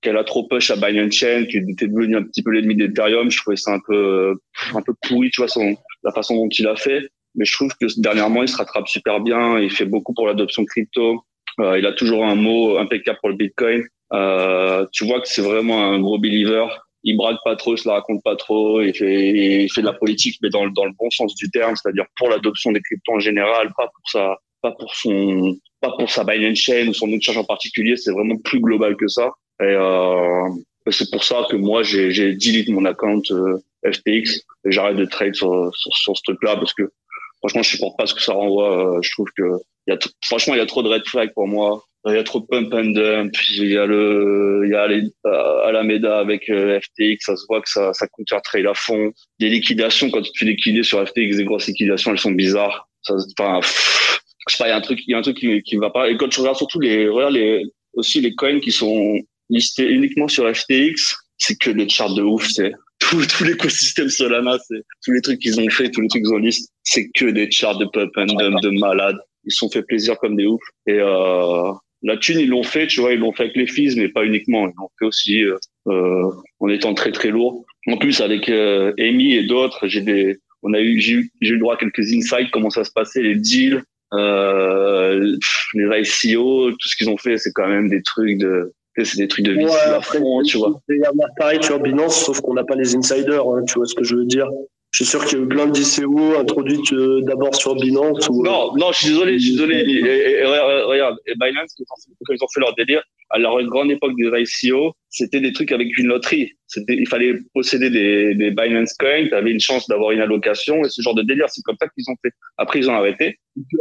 qu'elle a trop push à Binance Chain, qui était devenu un petit peu l'ennemi d'Ethereum. Je trouvais ça un peu, un peu pourri, tu vois, son, la façon dont il a fait. Mais je trouve que dernièrement, il se rattrape super bien. Il fait beaucoup pour l'adoption crypto. Euh, il a toujours un mot impeccable pour le Bitcoin. Euh, tu vois que c'est vraiment un gros believer. Il braque pas trop, il se la raconte pas trop. Il fait, il fait de la politique, mais dans, dans le bon sens du terme, c'est-à-dire pour l'adoption des cryptos en général, pas pour sa, pas pour son, pas pour sa Binance Chain ou son exchange en particulier. C'est vraiment plus global que ça. Et euh, c'est pour ça que moi j'ai, j'ai delete mon account euh, FTX et j'arrête de trade sur, sur, sur ce truc-là parce que franchement je supporte pas ce que ça renvoie. Euh, je trouve que y a franchement il y a trop de red flags pour moi il y a trop de pump and dump. Il y a le, il y a les, euh, Alameda avec euh, FTX. Ça se voit que ça, ça coûte un trail à fond. Des liquidations, quand tu liquider sur FTX, des grosses liquidations, elles sont bizarres. Ça, enfin, je sais pas, il y a un truc, il y a un truc qui, qui va pas. Et quand tu regardes surtout les, regarde les, aussi les coins qui sont listés uniquement sur FTX, c'est que des charts de ouf, c'est tout, tout l'écosystème Solana, c'est tous les trucs qu'ils ont fait, tous les trucs qu'ils ont listés, c'est que des charts de pump and dump, de malades. Ils se sont fait plaisir comme des ouf. Et euh, la thune, ils l'ont fait, tu vois, ils l'ont fait avec les fils, mais pas uniquement. Ils l'ont fait aussi euh, euh, en étant très très lourd. En plus, avec euh, Amy et d'autres, j'ai des, on a eu, j'ai eu, j'ai eu le droit à quelques insights, comment ça se passait, les deals, euh, les ICO, tout ce qu'ils ont fait, c'est quand même des trucs de, c'est des trucs de vie ouais, à fond, tu vois. Il y a pareil sur Binance, sauf qu'on n'a pas les insiders, hein, tu vois ce que je veux dire. Je suis sûr qu'il y a eu plein d'ICO introduites euh, d'abord sur Binance. Ou, non, non, je suis désolé, je suis désolé. Et, regarde, Binance, quand ils ont fait leur délire, à leur grande époque des ICO, c'était des trucs avec une loterie. C'était, il fallait posséder des, des Binance Coins, tu avais une chance d'avoir une allocation et ce genre de délire. C'est comme ça qu'ils ont fait. Après, ils ont arrêté.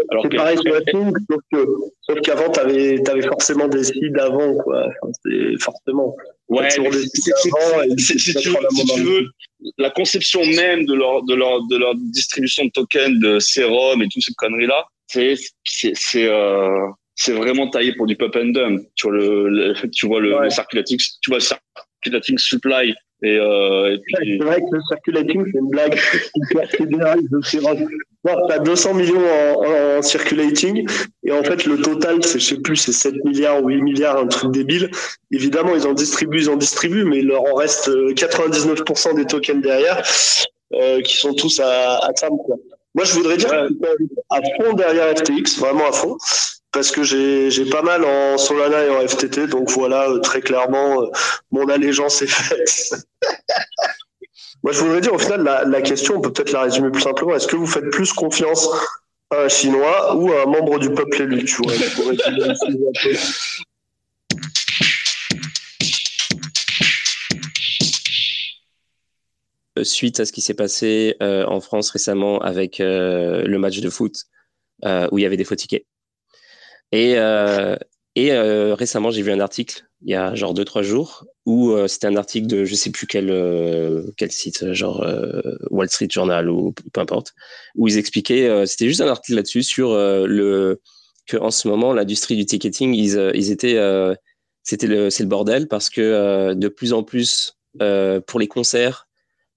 Alors c'est pareil sur Ethereum, sauf, qu'avant, tu avais, avais, forcément des seeds avant, quoi. Enfin, c'est forcément. Ouais, si, tu, veux, la conception même de leur, de leur, de leur distribution de tokens, de sérum et toutes ces conneries-là, c'est, c'est, c'est, euh, c'est vraiment taillé pour du pop and dump. Tu vois le, tu vois le, circulating, tu vois circulating supply. Et, euh, et puis... C'est vrai que le circulating, c'est une blague. tu as 200 millions en, en, circulating et en fait le total c'est je sais plus c'est 7 milliards ou 8 milliards un truc débile évidemment ils en distribuent ils en distribuent mais il leur en reste 99% euh, des tokens derrière euh, qui sont tous à, à quoi. moi je voudrais dire à fond derrière FTX vraiment à fond parce que j'ai pas mal en Solana et en FTT, donc voilà, euh, très clairement, euh, mon allégeance est faite. Moi, je voudrais dire, au final, la, la question, on peut peut-être la résumer plus simplement. Est-ce que vous faites plus confiance à un Chinois ou à un membre du peuple élu tu vois, euh, Suite à ce qui s'est passé en France récemment avec le match de foot où il y avait des faux tickets. Et, euh, euh, récemment, j'ai vu un article, il y a genre deux, trois jours, où euh, c'était un article de je sais plus quel, quel site, genre Wall Street Journal ou peu importe, où ils expliquaient, c'était juste un article là-dessus sur le que en ce moment, l'industrie du ticketing, ils, ils étaient, c'était le, c'est le bordel parce que de plus en plus, pour les concerts,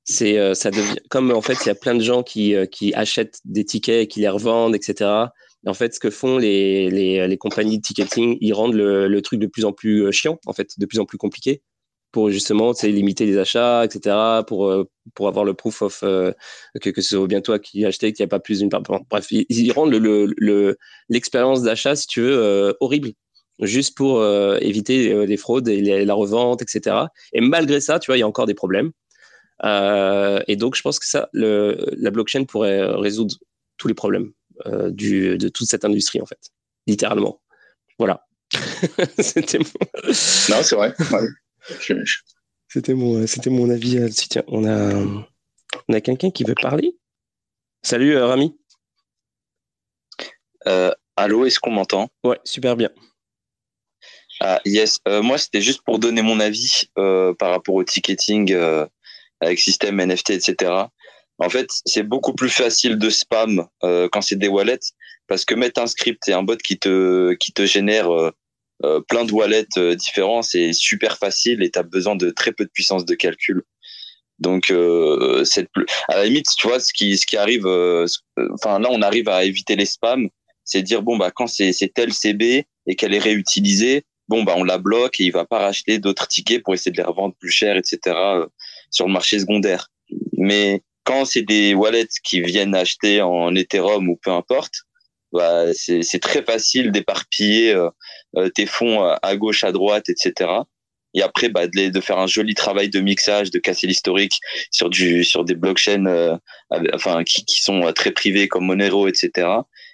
c'est ça devient comme en fait il y a plein de gens qui, qui achètent des tickets et qui les revendent etc en fait, ce que font les, les, compagnies de ticketing, ils rendent le, truc de plus en plus euh, chiant, en fait, de plus en plus compliqué pour justement limiter les achats, etc., pour, euh, pour avoir le proof of euh, que, que ce soit bien toi qui achetais, qu'il n'y a pas plus d'une part. Bref, ils, rendent l'expérience le, d'achat, si tu veux, horrible, juste pour éviter les fraudes et la revente, etc. Et malgré ça, tu vois, il y a encore des problèmes. et donc, je pense que ça, la blockchain pourrait résoudre tous les problèmes. Euh, du, de toute cette industrie, en fait, littéralement. Voilà. c'était mon... Non, c'est vrai. C'était mon, c'était mon avis. Euh, tiens, on a, on a quelqu'un qui veut parler? Salut, euh, Rami. allô, est-ce qu'on m'entend? Ouais, super bien. Ah, yes. moi, c'était juste pour donner mon avis par rapport au ticketing avec système NFT, etc. En fait, c'est beaucoup plus facile de spam euh, quand c'est des wallets parce que mettre un script et un bot qui te qui te génère euh, euh, plein de wallets différents, c'est super facile et tu as besoin de très peu de puissance de calcul. Donc c'est à la limite, tu vois ce qui ce qui arrive enfin là on arrive à éviter les spams, c'est dire bon bah quand c'est c'est tel CB et qu'elle est réutilisée, bon bah on la bloque et il va pas racheter d'autres tickets pour essayer de les revendre plus cher etc sur le marché secondaire. Mais quand c'est des wallets qui viennent acheter en Ethereum ou peu importe, bah, c'est très facile d'éparpiller euh, euh, tes fonds à gauche, à droite, etc. Et après, bah, de, de, faire un joli travail de mixage, de casser l'historique sur du sur des blockchains, euh, enfin qui, qui sont très privés comme Monero, etc.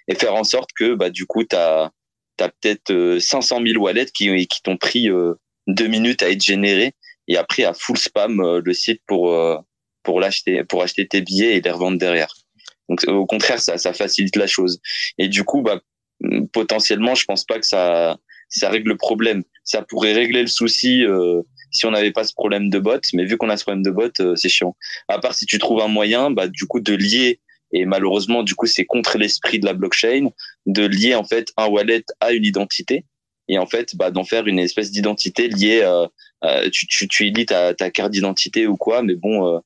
Et faire en sorte que, bah, du coup, tu as, peut-être 500 000 wallets qui, qui t'ont pris deux minutes à être générés et après à full spam le site pour pour l'acheter, pour acheter tes billets et les revendre derrière. Donc au contraire, ça, ça facilite la chose. Et du coup, bah, potentiellement, je pense pas que ça, ça règle le problème. Ça pourrait régler le souci euh, si on n'avait pas ce problème de bot, mais vu qu'on a ce problème de bot, euh, c'est chiant. À part si tu trouves un moyen, bah du coup de lier et malheureusement du coup c'est contre l'esprit de la blockchain de lier en fait un wallet à une identité et en fait bah d'en faire une espèce d'identité liée tu, tu tu y lis ta, ta carte d'identité ou quoi mais bon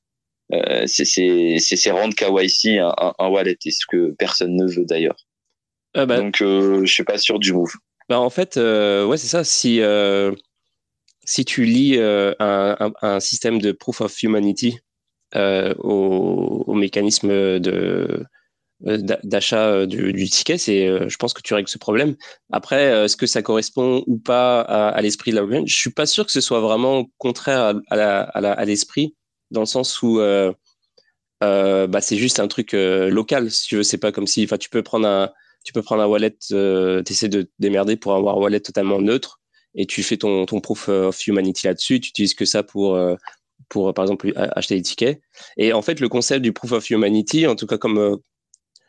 c'est c'est c'est rendre KYC un, un, wallet et ce que personne ne veut d'ailleurs. Ah bah, donc je suis pas sûr du move. Bah en fait ouais c'est ça. Si si tu lis un, un, un, système de proof of humanity au, au mécanisme de euh, d'achat euh, du, ticket, c'est, euh, je pense que tu règles ce problème. Après, est-ce que ça correspond ou pas à, l'esprit de la blockchain Je suis pas sûr que ce soit vraiment contraire à, l'esprit, dans le sens où bah, c'est juste un truc local. Si tu veux, c'est pas comme si, enfin, tu peux prendre un, tu peux prendre un wallet, tu essaies de démerder pour avoir un wallet totalement neutre et tu fais ton, ton proof of humanity là-dessus. Tu utilises que ça pour pour par exemple acheter des tickets. Et en fait, le concept du proof of humanity, en tout cas comme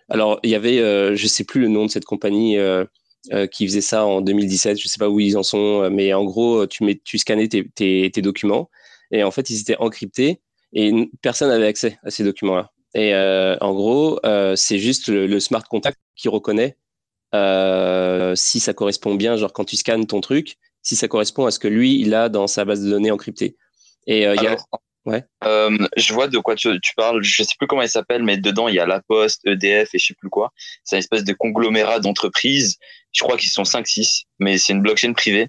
alors, il y avait, euh, je sais plus le nom de cette compagnie euh, euh, qui faisait ça en 2017. Je sais pas où ils en sont, mais en gros, tu, mets, tu scannais tes, tes documents et en fait, ils étaient encryptés et personne n'avait accès à ces documents-là. Et en gros, c'est juste le, smart contact qui reconnaît si ça correspond bien, genre quand tu scannes ton truc, si ça correspond à ce que lui, il a dans sa base de données encryptée. Et il y a, Ouais. Euh, je vois de quoi tu, tu, parles. Je sais plus comment il s'appelle, mais dedans il y a La Poste, EDF et je sais plus quoi. C'est une espèce de conglomérat d'entreprises. Je crois qu'ils sont 5-6, mais c'est une blockchain privée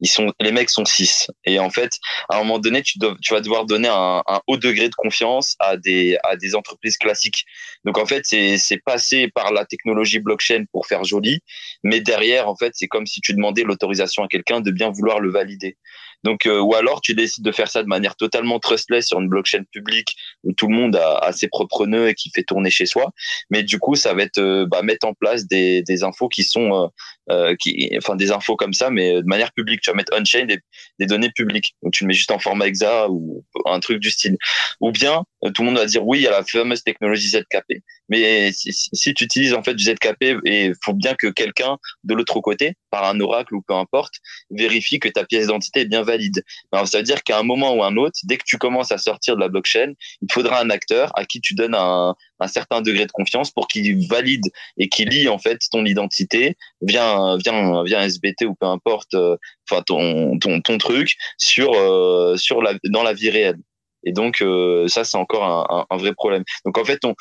ils sont les mecs sont six. Et en fait à un moment donné tu, dois, tu vas devoir donner un, un, haut degré de confiance à des à des entreprises classiques. Donc en fait c'est c'est passé par la technologie blockchain pour faire joli. Mais derrière en fait c'est comme si tu demandais l'autorisation à quelqu'un de bien vouloir le valider. Donc euh, ou alors tu décides de faire ça de manière totalement trustless sur une blockchain publique où tout le monde a, a ses propres nœuds et qui fait tourner chez soi. Mais du coup ça va être euh, bah, mettre en place des des infos qui sont euh, euh, qui, enfin des infos comme ça, mais de manière publique. Tu vas mettre on-chain des, des, données publiques. Donc tu le mets juste en format exa ou un truc du style. Ou bien euh, tout le monde va dire oui à la fameuse technologie ZKP. Mais si, si tu utilises en fait du ZKP, et faut bien que quelqu'un de l'autre côté, par un oracle ou peu importe, vérifie que ta pièce d'identité est bien valide. Alors ça veut dire qu'à un moment ou un autre, dès que tu commences à sortir de la blockchain, il faudra un acteur à qui tu donnes un, un certain degré de confiance pour qu'il valide et qu'il lie en fait ton identité via via via SBT ou peu importe euh, enfin ton, ton ton truc sur euh, sur la dans la vie réelle. Et donc euh, ça c'est encore un, un, vrai problème. Donc en fait on,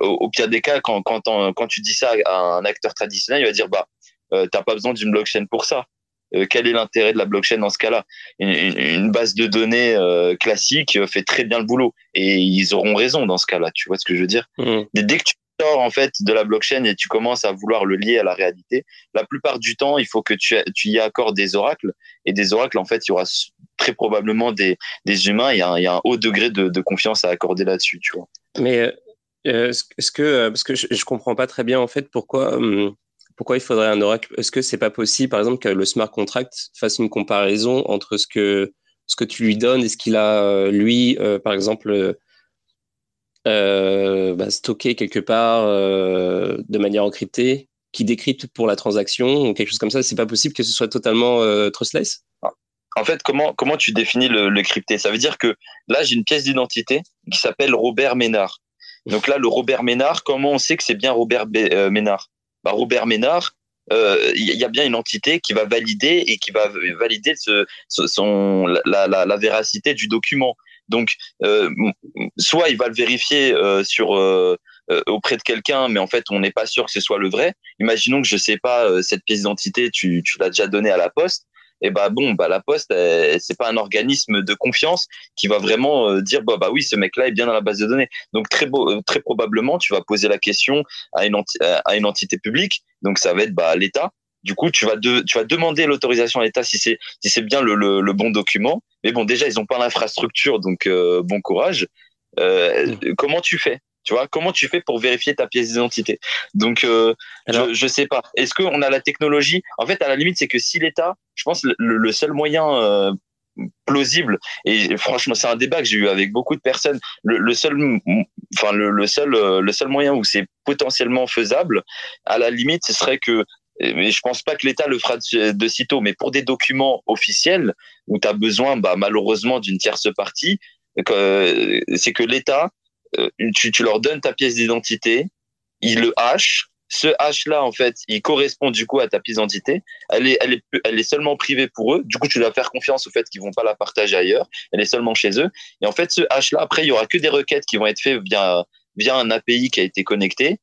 au, pire des cas quand quand quand tu dis ça à un acteur traditionnel il va dire bah t'as pas besoin d'une blockchain pour ça euh, quel est l'intérêt de la blockchain dans ce cas-là? Une, base de données euh, classique euh, fait très bien le boulot et ils auront raison dans ce cas-là. Tu vois ce que je veux dire? Mmh. Dès que tu sors en fait de la blockchain et tu commences à vouloir le lier à la réalité, la plupart du temps, il faut que tu, tu y accordes des oracles et des oracles en fait, il y aura très probablement des, des humains. Il y, a un, il y a un haut degré de, de confiance à accorder là-dessus, tu vois. Mais est-ce que parce que je, je comprends pas très bien en fait pourquoi hum, pourquoi il faudrait un oracle? Est-ce que c'est pas possible, par exemple, que le smart contract fasse une comparaison entre ce que ce que tu lui donnes et ce qu'il a euh, lui, euh, par exemple, euh, bah, stocké quelque part de manière encryptée, qui décrypte pour la transaction ou quelque chose comme ça? C'est pas possible que ce soit totalement trustless? En fait, comment, comment tu définis le, le crypté? Ça veut dire que là, j'ai une pièce d'identité qui s'appelle Robert Ménard. Donc là, le Robert Ménard, comment on sait que c'est bien Robert Ménard? Bah, Robert Ménard, il euh, y a bien une entité qui va valider et qui va valider ce, son, la, la, la, véracité du document. Donc, euh, soit il va le vérifier euh, sur euh, euh, auprès de quelqu'un, mais en fait, on n'est pas sûr que ce soit le vrai. Imaginons que je sais pas cette pièce d'identité, tu, tu l'as déjà donnée à la poste et bah bon, bah la Poste, c'est pas un organisme de confiance qui va vraiment euh, dire bah bah oui, ce mec-là est bien dans la base de données. Donc très beau, euh, très probablement, tu vas poser la question à une à une entité publique. Donc ça va être bah l'État. Du coup, tu vas de, tu vas demander l'autorisation à l'État si c'est si c'est bien le, le, le, bon document. Mais bon, déjà ils ont pas l'infrastructure, donc euh, bon courage. Euh, mmh. Comment tu fais? Tu vois, comment tu fais pour vérifier ta pièce d'identité? Donc, euh, je, je sais pas. Est-ce qu'on a la technologie? En fait, à la limite, c'est que si l'État, je pense, le, le seul moyen euh, plausible et franchement, c'est un débat que j'ai eu avec beaucoup de personnes. Le, le seul, enfin, le, le, seul, euh, le seul moyen où c'est potentiellement faisable, à la limite, ce serait que mais je pense pas que l'État le fera de, de sitôt, mais pour des documents officiels où tu as besoin bah, malheureusement d'une tierce partie, c'est que l'État euh, tu, tu leur donnes ta pièce d'identité, ils le hachent ce hash là en fait, il correspond du coup à ta pièce d'identité. Elle est, elle est, elle est seulement privée pour eux. Du coup, tu dois faire confiance au fait qu'ils vont pas la partager ailleurs. Elle est seulement chez eux. Et en fait, ce hash là, après, il y aura que des requêtes qui vont être faites via via un API qui a été connecté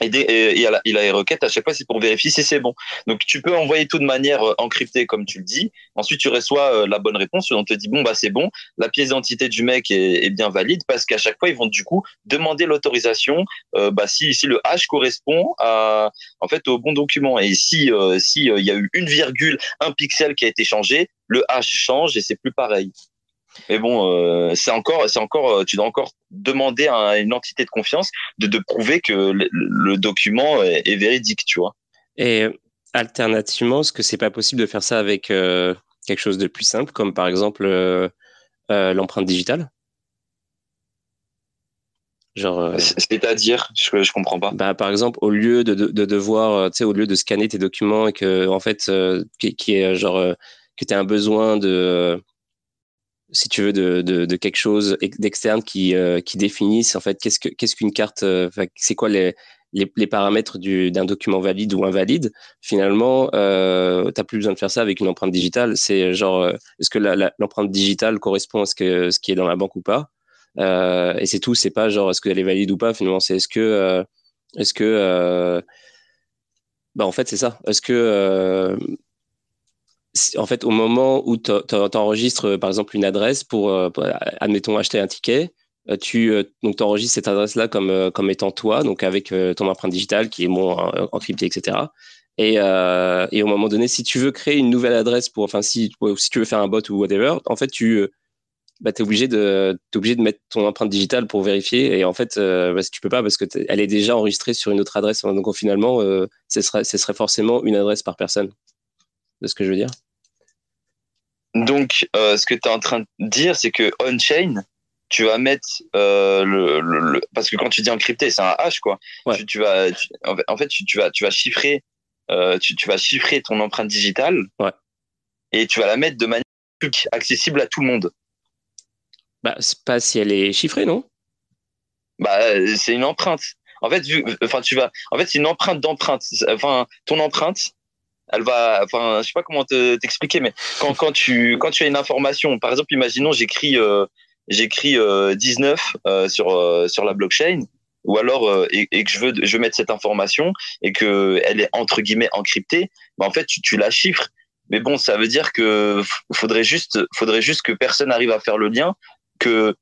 et, il a les requêtes à chaque fois c'est pour vérifier si c'est bon. Donc tu peux envoyer tout de manière euh, encryptée comme tu le dis. Ensuite tu reçois euh, la bonne réponse. On te dit bon bah c'est bon. La pièce d'identité du mec est, bien valide parce qu'à chaque fois ils vont du coup demander l'autorisation euh, bah si si le hash correspond à en fait au bon document. Et si si il y a eu une virgule un pixel qui a été changé le hash change et c'est plus pareil mais bon, euh, c'est encore, c'est encore, euh, tu dois encore demander à une entité de confiance de, de prouver que le, document est, véridique, tu vois. Et alternativement, est-ce que c'est pas possible de faire ça avec euh, quelque chose de plus simple, comme par exemple euh l'empreinte digitale? Genre, c'est-à-dire, je, je comprends pas. Bah, par exemple, au lieu de, de, de devoir, tu sais, au lieu de scanner tes documents et que, en fait, qui, qui, est genre que tu as un besoin de si tu veux, de, quelque chose d'externe qui, euh, qui définisse en fait qu'est-ce que qu'est-ce qu'une carte, euh, c'est quoi les, paramètres d'un document valide ou invalide. Finalement, euh, t'as plus besoin de faire ça avec une empreinte digitale. C'est genre, euh, est-ce que l'empreinte digitale correspond à ce qui est dans la banque ou pas? Et c'est tout. C'est pas genre est-ce qu'elle est valide ou pas? Finalement, c'est est-ce que est-ce que bah en fait c'est ça. Est-ce que en fait, au moment où tu enregistres, euh, par exemple, une adresse pour, euh, admettons, acheter un ticket, euh, tu donc enregistres cette adresse-là comme, comme étant toi, donc avec ton empreinte digitale qui est bon, encryptée, etc. Et, et, au moment donné, si tu veux créer une nouvelle adresse pour, enfin, si, tu veux faire un bot ou whatever, en fait, tu bah, es obligé de de mettre ton empreinte digitale pour vérifier. Et en fait, bah, tu peux pas parce que elle est déjà enregistrée sur une autre adresse. Donc finalement, ce serait ce serait forcément une adresse par personne. De ce que je veux dire? Donc, euh, ce que tu es en train de dire, c'est que on-chain, tu vas mettre euh, le, le, parce que quand tu dis encrypté, c'est un hash quoi. Tu, tu, vas, en fait, tu, tu, vas, tu vas chiffrer, euh, tu, tu, vas chiffrer ton empreinte digitale. Ouais. Et tu vas la mettre de manière accessible à tout le monde. Bah, c'est pas si elle est chiffrée, non? Bah, c'est une empreinte. En fait, vu, enfin, tu vas, en fait, c'est une empreinte d'empreinte. Enfin, ton empreinte, elle va, enfin, je sais pas comment t'expliquer, mais quand, quand tu, quand tu as une information, par exemple, imaginons, j'écris, euh, j'écris 19 euh, euh, sur, sur la blockchain, ou alors, et, et, que je veux, je veux mettre cette information et que elle est entre guillemets encryptée, bah, en fait, tu, tu la chiffres. Mais bon, ça veut dire que faudrait juste, faudrait juste que personne arrive à faire le lien que euh,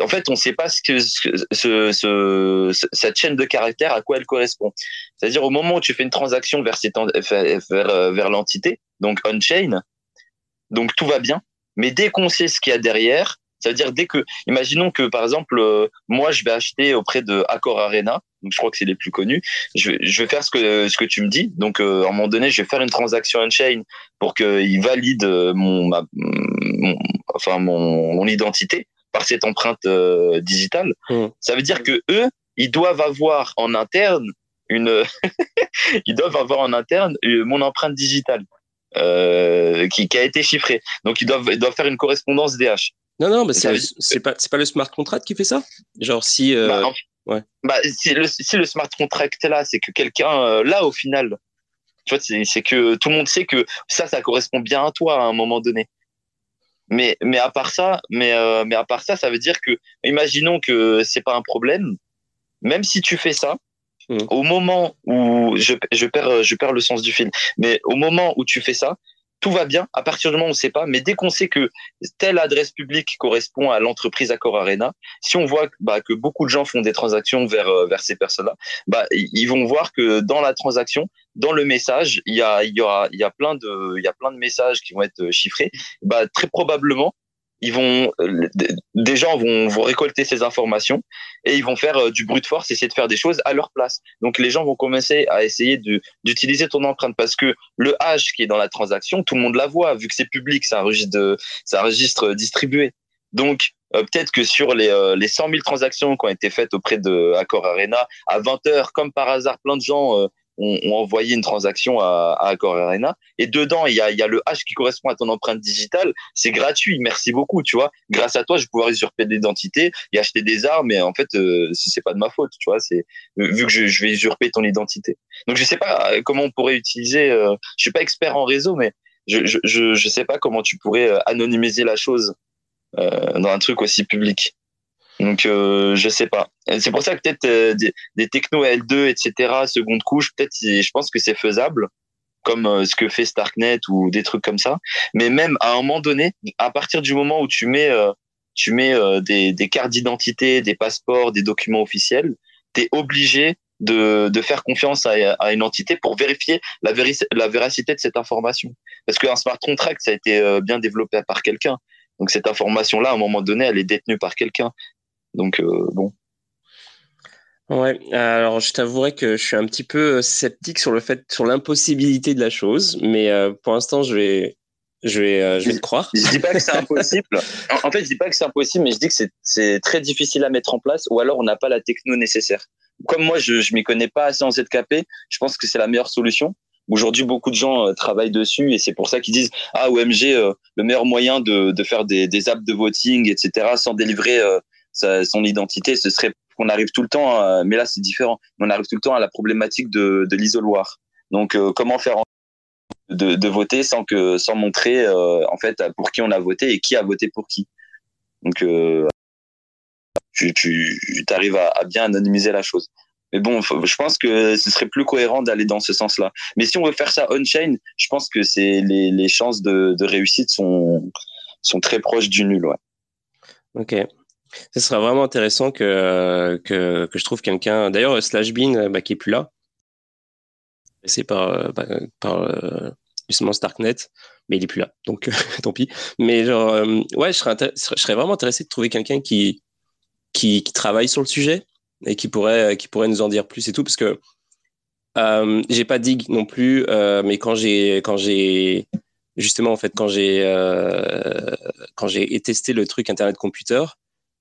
en fait, on ne sait pas ce que, ce, ce, cette chaîne de caractères à quoi elle correspond. C'est-à-dire au moment où tu fais une transaction vers, euh, vers l'entité, donc on-chain, donc tout va bien. Mais dès qu'on sait ce qu'il y a derrière, ça veut dire dès que, imaginons que par exemple, euh, moi je vais acheter auprès de Accor Arena, donc je crois que c'est les plus connus. Je vais, faire ce que ce que tu me dis. Donc à un moment donné, je vais faire une transaction on-chain pour qu'il valide mon, enfin mon identité par cette empreinte euh, digitale. Mmh. Ça veut dire que eux, ils doivent avoir en interne une, ils doivent avoir en interne euh, mon empreinte digitale euh, qui, qui, a été chiffrée. Donc ils doivent, ils doivent faire une correspondance DH. Non, non, mais c'est pas, pas le smart contract qui fait ça? Genre si, euh, bah, ouais. bah, si, le, si le smart contract est là, c'est que quelqu'un là au final, tu vois, c'est que tout le monde sait que ça, ça correspond bien à toi à un moment donné. Mais, mais à part ça, mais, euh, mais à part ça, ça veut dire que, imaginons que c'est pas un problème. Même si tu fais ça, mmh. au moment où je, je perds, je perds le sens du film. Mais au moment où tu fais ça, tout va bien à partir du moment où on sait pas. Mais dès qu'on sait que telle adresse publique correspond à l'entreprise Accor Arena, si on voit bah, que beaucoup de gens font des transactions vers euh, vers ces personnes-là, bah ils vont voir que dans la transaction, dans le message, il y a y y plein de il y a plein de messages qui vont être chiffrés. Bah très probablement ils vont euh, des gens vont, vont récolter ces informations et ils vont faire euh, du brute force, essayer de faire des choses à leur place. Donc les gens vont commencer à essayer d'utiliser ton empreinte parce que le hash qui est dans la transaction, tout le monde la voit vu que c'est public, c'est un registre un registre distribué. Donc euh, peut-être que sur les, les 100 000 transactions qui ont été faites auprès de Accor Arena à 20 heures, comme par hasard, plein de gens ont, envoyé une transaction à, à Accor Arena. Et dedans, il y a, y a le hash qui correspond à ton empreinte digitale. C'est gratuit. Merci beaucoup, tu vois. Grâce à toi, je vais pouvoir usurper l'identité et acheter des armes. Et en fait, euh, c'est pas de ma faute, tu vois. C'est vu que je, je, vais usurper ton identité. Donc, je sais pas euh, comment on pourrait utiliser. Euh, je suis pas expert en réseau, mais je, je, je, je sais pas comment tu pourrais euh, anonymiser la chose euh, dans un truc aussi public. Donc, euh, je sais pas. C'est pour ça que peut-être euh, des, des techno L2, etc., seconde couche, peut-être, je pense que c'est faisable, comme euh, ce que fait Starknet ou des trucs comme ça. Mais même à un moment donné, à partir du moment où tu mets, euh, tu mets des, des cartes d'identité, des passeports, des documents officiels, tu es obligé de, de faire confiance à, à, une entité pour vérifier la, véri la véracité de cette information. Parce qu'un smart contract, ça a été bien développé par quelqu'un. Donc cette information-là, à un moment donné, elle est détenue par quelqu'un. Donc euh, bon. Ouais, alors je t'avouerai que je suis un petit peu sceptique sur le fait, sur l'impossibilité de la chose, mais euh, pour l'instant, je vais, je vais, euh, je vais te croire. Je dis pas que c'est impossible. en fait, je dis pas que c'est impossible, mais je dis que c'est très difficile à mettre en place, ou alors on n'a pas la techno nécessaire. Comme moi, je je m'y connais pas assez en ZKP, je pense que c'est la meilleure solution. Aujourd'hui, beaucoup de gens euh, travaillent dessus et c'est pour ça qu'ils disent ah OMG, euh, le meilleur moyen de, de faire des, des apps de voting, etc. sans délivrer son identité, ce serait qu'on arrive tout le temps, à, mais là c'est différent, on arrive tout le temps à la problématique de, de l'isoloir. Donc euh, comment faire en de, de, voter sans que sans montrer euh, en fait pour qui on a voté et qui a voté pour qui. Donc euh, tu, tu arrives à, à, bien anonymiser la chose. Mais bon, je pense que ce serait plus cohérent d'aller dans ce sens-là. Mais si on veut faire ça on-chain, je pense que c'est les, les chances de, de réussite sont sont très proches du nul. Ouais. Ok. Ce serait vraiment intéressant que, que, que je trouve quelqu'un. D'ailleurs, Slashbean, bah, qui est plus là, c'est par, par, justement Starknet, mais il est plus là, donc tant pis. Mais genre, euh, ouais, je serais, je serais vraiment intéressé de trouver quelqu'un qui, qui, travaille sur le sujet et qui pourrait, qui pourrait nous en dire plus et tout, parce que euh, j'ai pas dig non plus, euh, mais quand j'ai quand j'ai justement en fait quand j'ai euh, quand j'ai testé le truc Internet Computer,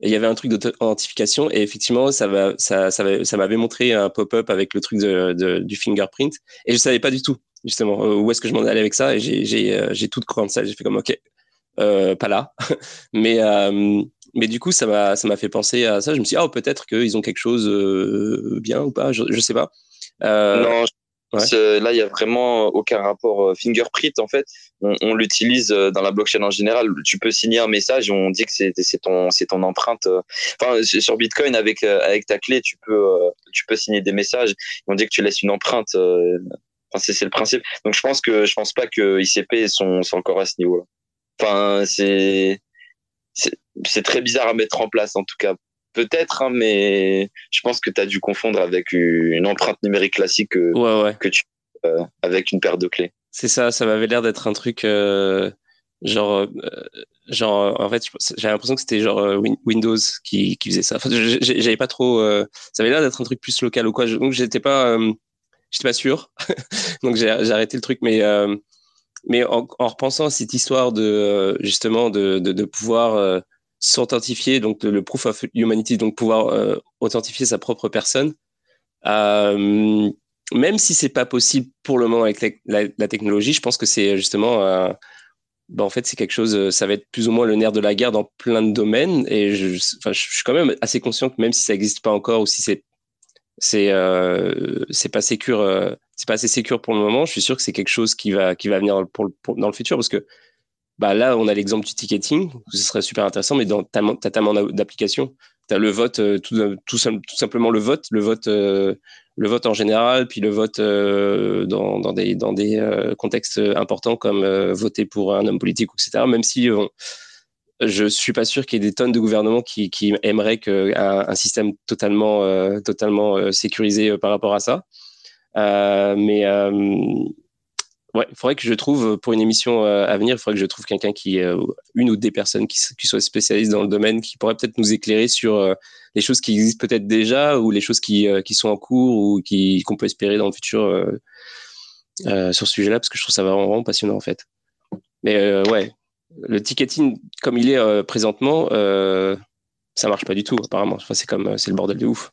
il y avait un truc d'authentification et effectivement ça va ça ça, ça m'avait montré un pop-up avec le truc de, de, du fingerprint et je savais pas du tout justement euh, où est-ce que je m'en allais avec ça et j'ai j'ai euh, j'ai tout de ça j'ai fait comme ok euh, pas là mais euh, mais du coup ça m'a ça m'a fait penser à ça je me suis dit, oh peut-être qu'ils ont quelque chose euh, bien ou pas je je sais pas non Ouais. Là, il y a vraiment aucun rapport fingerprint. En fait, on, on l'utilise dans la blockchain en général. Tu peux signer un message, on dit que c'est ton ton empreinte. Enfin, sur Bitcoin avec avec ta clé, tu peux tu peux signer des messages. On dit que tu laisses une empreinte. Enfin, c'est le principe. Donc, je pense que je pense pas que ICP sont, sont encore à ce niveau-là. Enfin, c'est c'est très bizarre à mettre en place en tout cas peut-être, hein, mais je pense que tu as dû confondre avec une empreinte numérique classique que, ouais, ouais. que tu euh, avec une paire de clés. C'est ça, ça m'avait l'air d'être un truc euh, genre, euh, genre, en fait, j'ai l'impression que c'était genre euh, Windows qui, faisait ça. Enfin, j'avais pas trop, ça avait l'air d'être un truc plus local ou quoi. Donc j'étais pas, j'étais pas sûr. donc j'ai arrêté le truc, mais mais en, en, repensant à cette histoire de justement de, de, pouvoir s'authentifier, donc le proof of humanity, donc pouvoir authentifier sa propre personne, même si c'est pas possible pour le moment avec la, technologie, je pense que c'est justement, euh, ben en fait, c'est quelque chose, ça va être plus ou moins le nerf de la guerre dans plein de domaines, et je, suis quand même assez conscient que même si ça n'existe pas encore ou si c'est c'est euh, pas euh, c'est pas assez sécure pour le moment, je suis sûr que c'est quelque chose qui va qui va venir dans le futur parce que bah là, on a l'exemple du ticketing, ce serait super intéressant, mais dans ta, d'applications. Tu le vote, euh, tout, tout, tout, simplement le vote, le vote, euh, le vote en général, puis le vote euh, dans, dans, des, dans des euh, contextes importants comme euh, voter pour un homme politique, etc. Même si on, je suis pas sûr qu'il y ait des tonnes de gouvernements qui, qui aimeraient que un système totalement, totalement sécurisé par rapport à ça. mais Ouais, il faudrait que je trouve, pour une émission euh, à venir, il faudrait que je trouve quelqu'un qui, euh, une ou des personnes qui, qui soient spécialistes dans le domaine, qui pourraient peut-être nous éclairer sur euh, les choses qui existent peut-être déjà ou les choses qui, qui sont en cours ou qui qu'on peut espérer dans le futur euh, sur ce sujet-là, parce que je trouve ça vraiment passionnant en fait. Mais ouais, le ticketing comme il est présentement, ça marche pas du tout apparemment. Enfin, c'est comme c'est le bordel de ouf.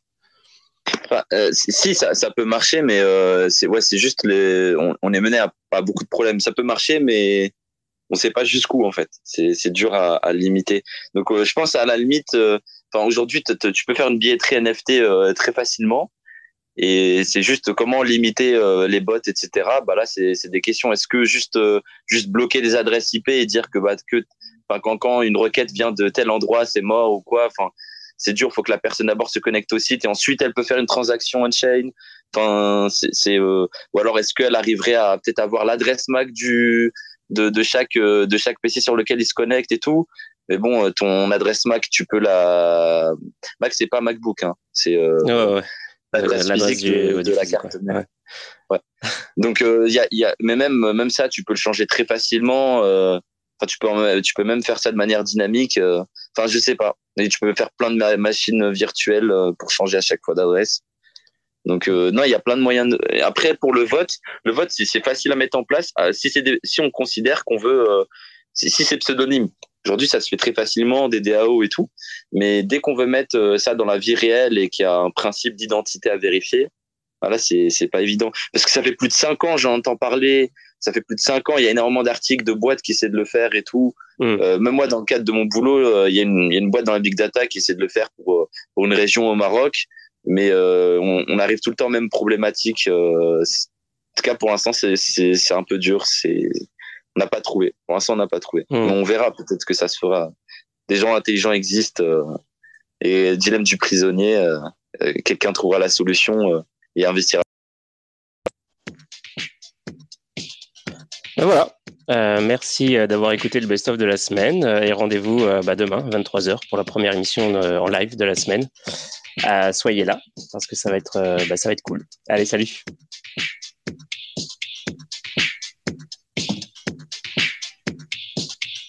Si ça, ça peut marcher, mais c'est ouais, c'est juste les, on, est mené à pas beaucoup de problèmes. Ça peut marcher, mais on sait pas jusqu'où en fait. C'est dur à, à, limiter. Donc je pense à la limite. Enfin aujourd'hui, tu peux faire une billetterie NFT très facilement. Et c'est juste comment limiter euh, les bots, etc. Bah là, c'est des questions. Est-ce que juste euh, juste bloquer les adresses IP et dire que bah que quand quand une requête vient de tel endroit, c'est mort ou quoi? Enfin, c'est dur. Faut que la personne d'abord se connecte au site et ensuite elle peut faire une transaction on-chain. Enfin, c'est euh, ou alors est-ce qu'elle arriverait à peut-être avoir l'adresse MAC du de, de chaque de chaque PC sur lequel il se connecte et tout. Mais bon, ton adresse MAC, tu peux la Mac, c'est pas MacBook, hein. C'est ouais, ouais l'adresse physique de, la carte. Ouais. Donc il euh, y, a, y, a, mais même même ça, tu peux le changer très facilement. Euh, enfin, tu peux tu peux même faire ça de manière dynamique. Euh, enfin, je sais pas. Et tu peux faire plein de machines virtuelles pour changer à chaque fois d'adresse. Donc non, il y a plein de moyens. De... Après, pour le vote, le vote, c'est facile à mettre en place. si c'est si on considère qu'on veut, si, si c'est pseudonyme, Aujourd'hui, ça se fait très facilement, des DAO et tout. Mais dès qu'on veut mettre euh, ça dans la vie réelle et qu'il y a un principe d'identité à vérifier, voilà, c'est c'est pas évident. Parce que ça fait plus de cinq ans, j'entends parler. Ça fait plus de cinq ans, il y a énormément d'articles de boîtes qui essaient de le faire et tout. Mm. Euh, même moi, dans le cadre de mon boulot, euh, il, y a une, il y a une boîte dans la big data qui essaie de le faire pour pour une région au Maroc, mais on, on, arrive tout le temps même problématique. en tout cas, pour l'instant, c'est un peu dur. C'est on n'a pas trouvé. Pour l'instant, on n'a pas trouvé. Hmm. on verra peut-être que ça se fera. Des gens intelligents existent euh, et dilemme du prisonnier, euh, euh, quelqu'un trouvera la solution et investira. Ben voilà. merci d'avoir écouté le best-of de la semaine et rendez-vous bah, demain, 23h, pour la première émission en live de la semaine. soyez là parce que ça va être, bah, ça va être cool. Allez, salut.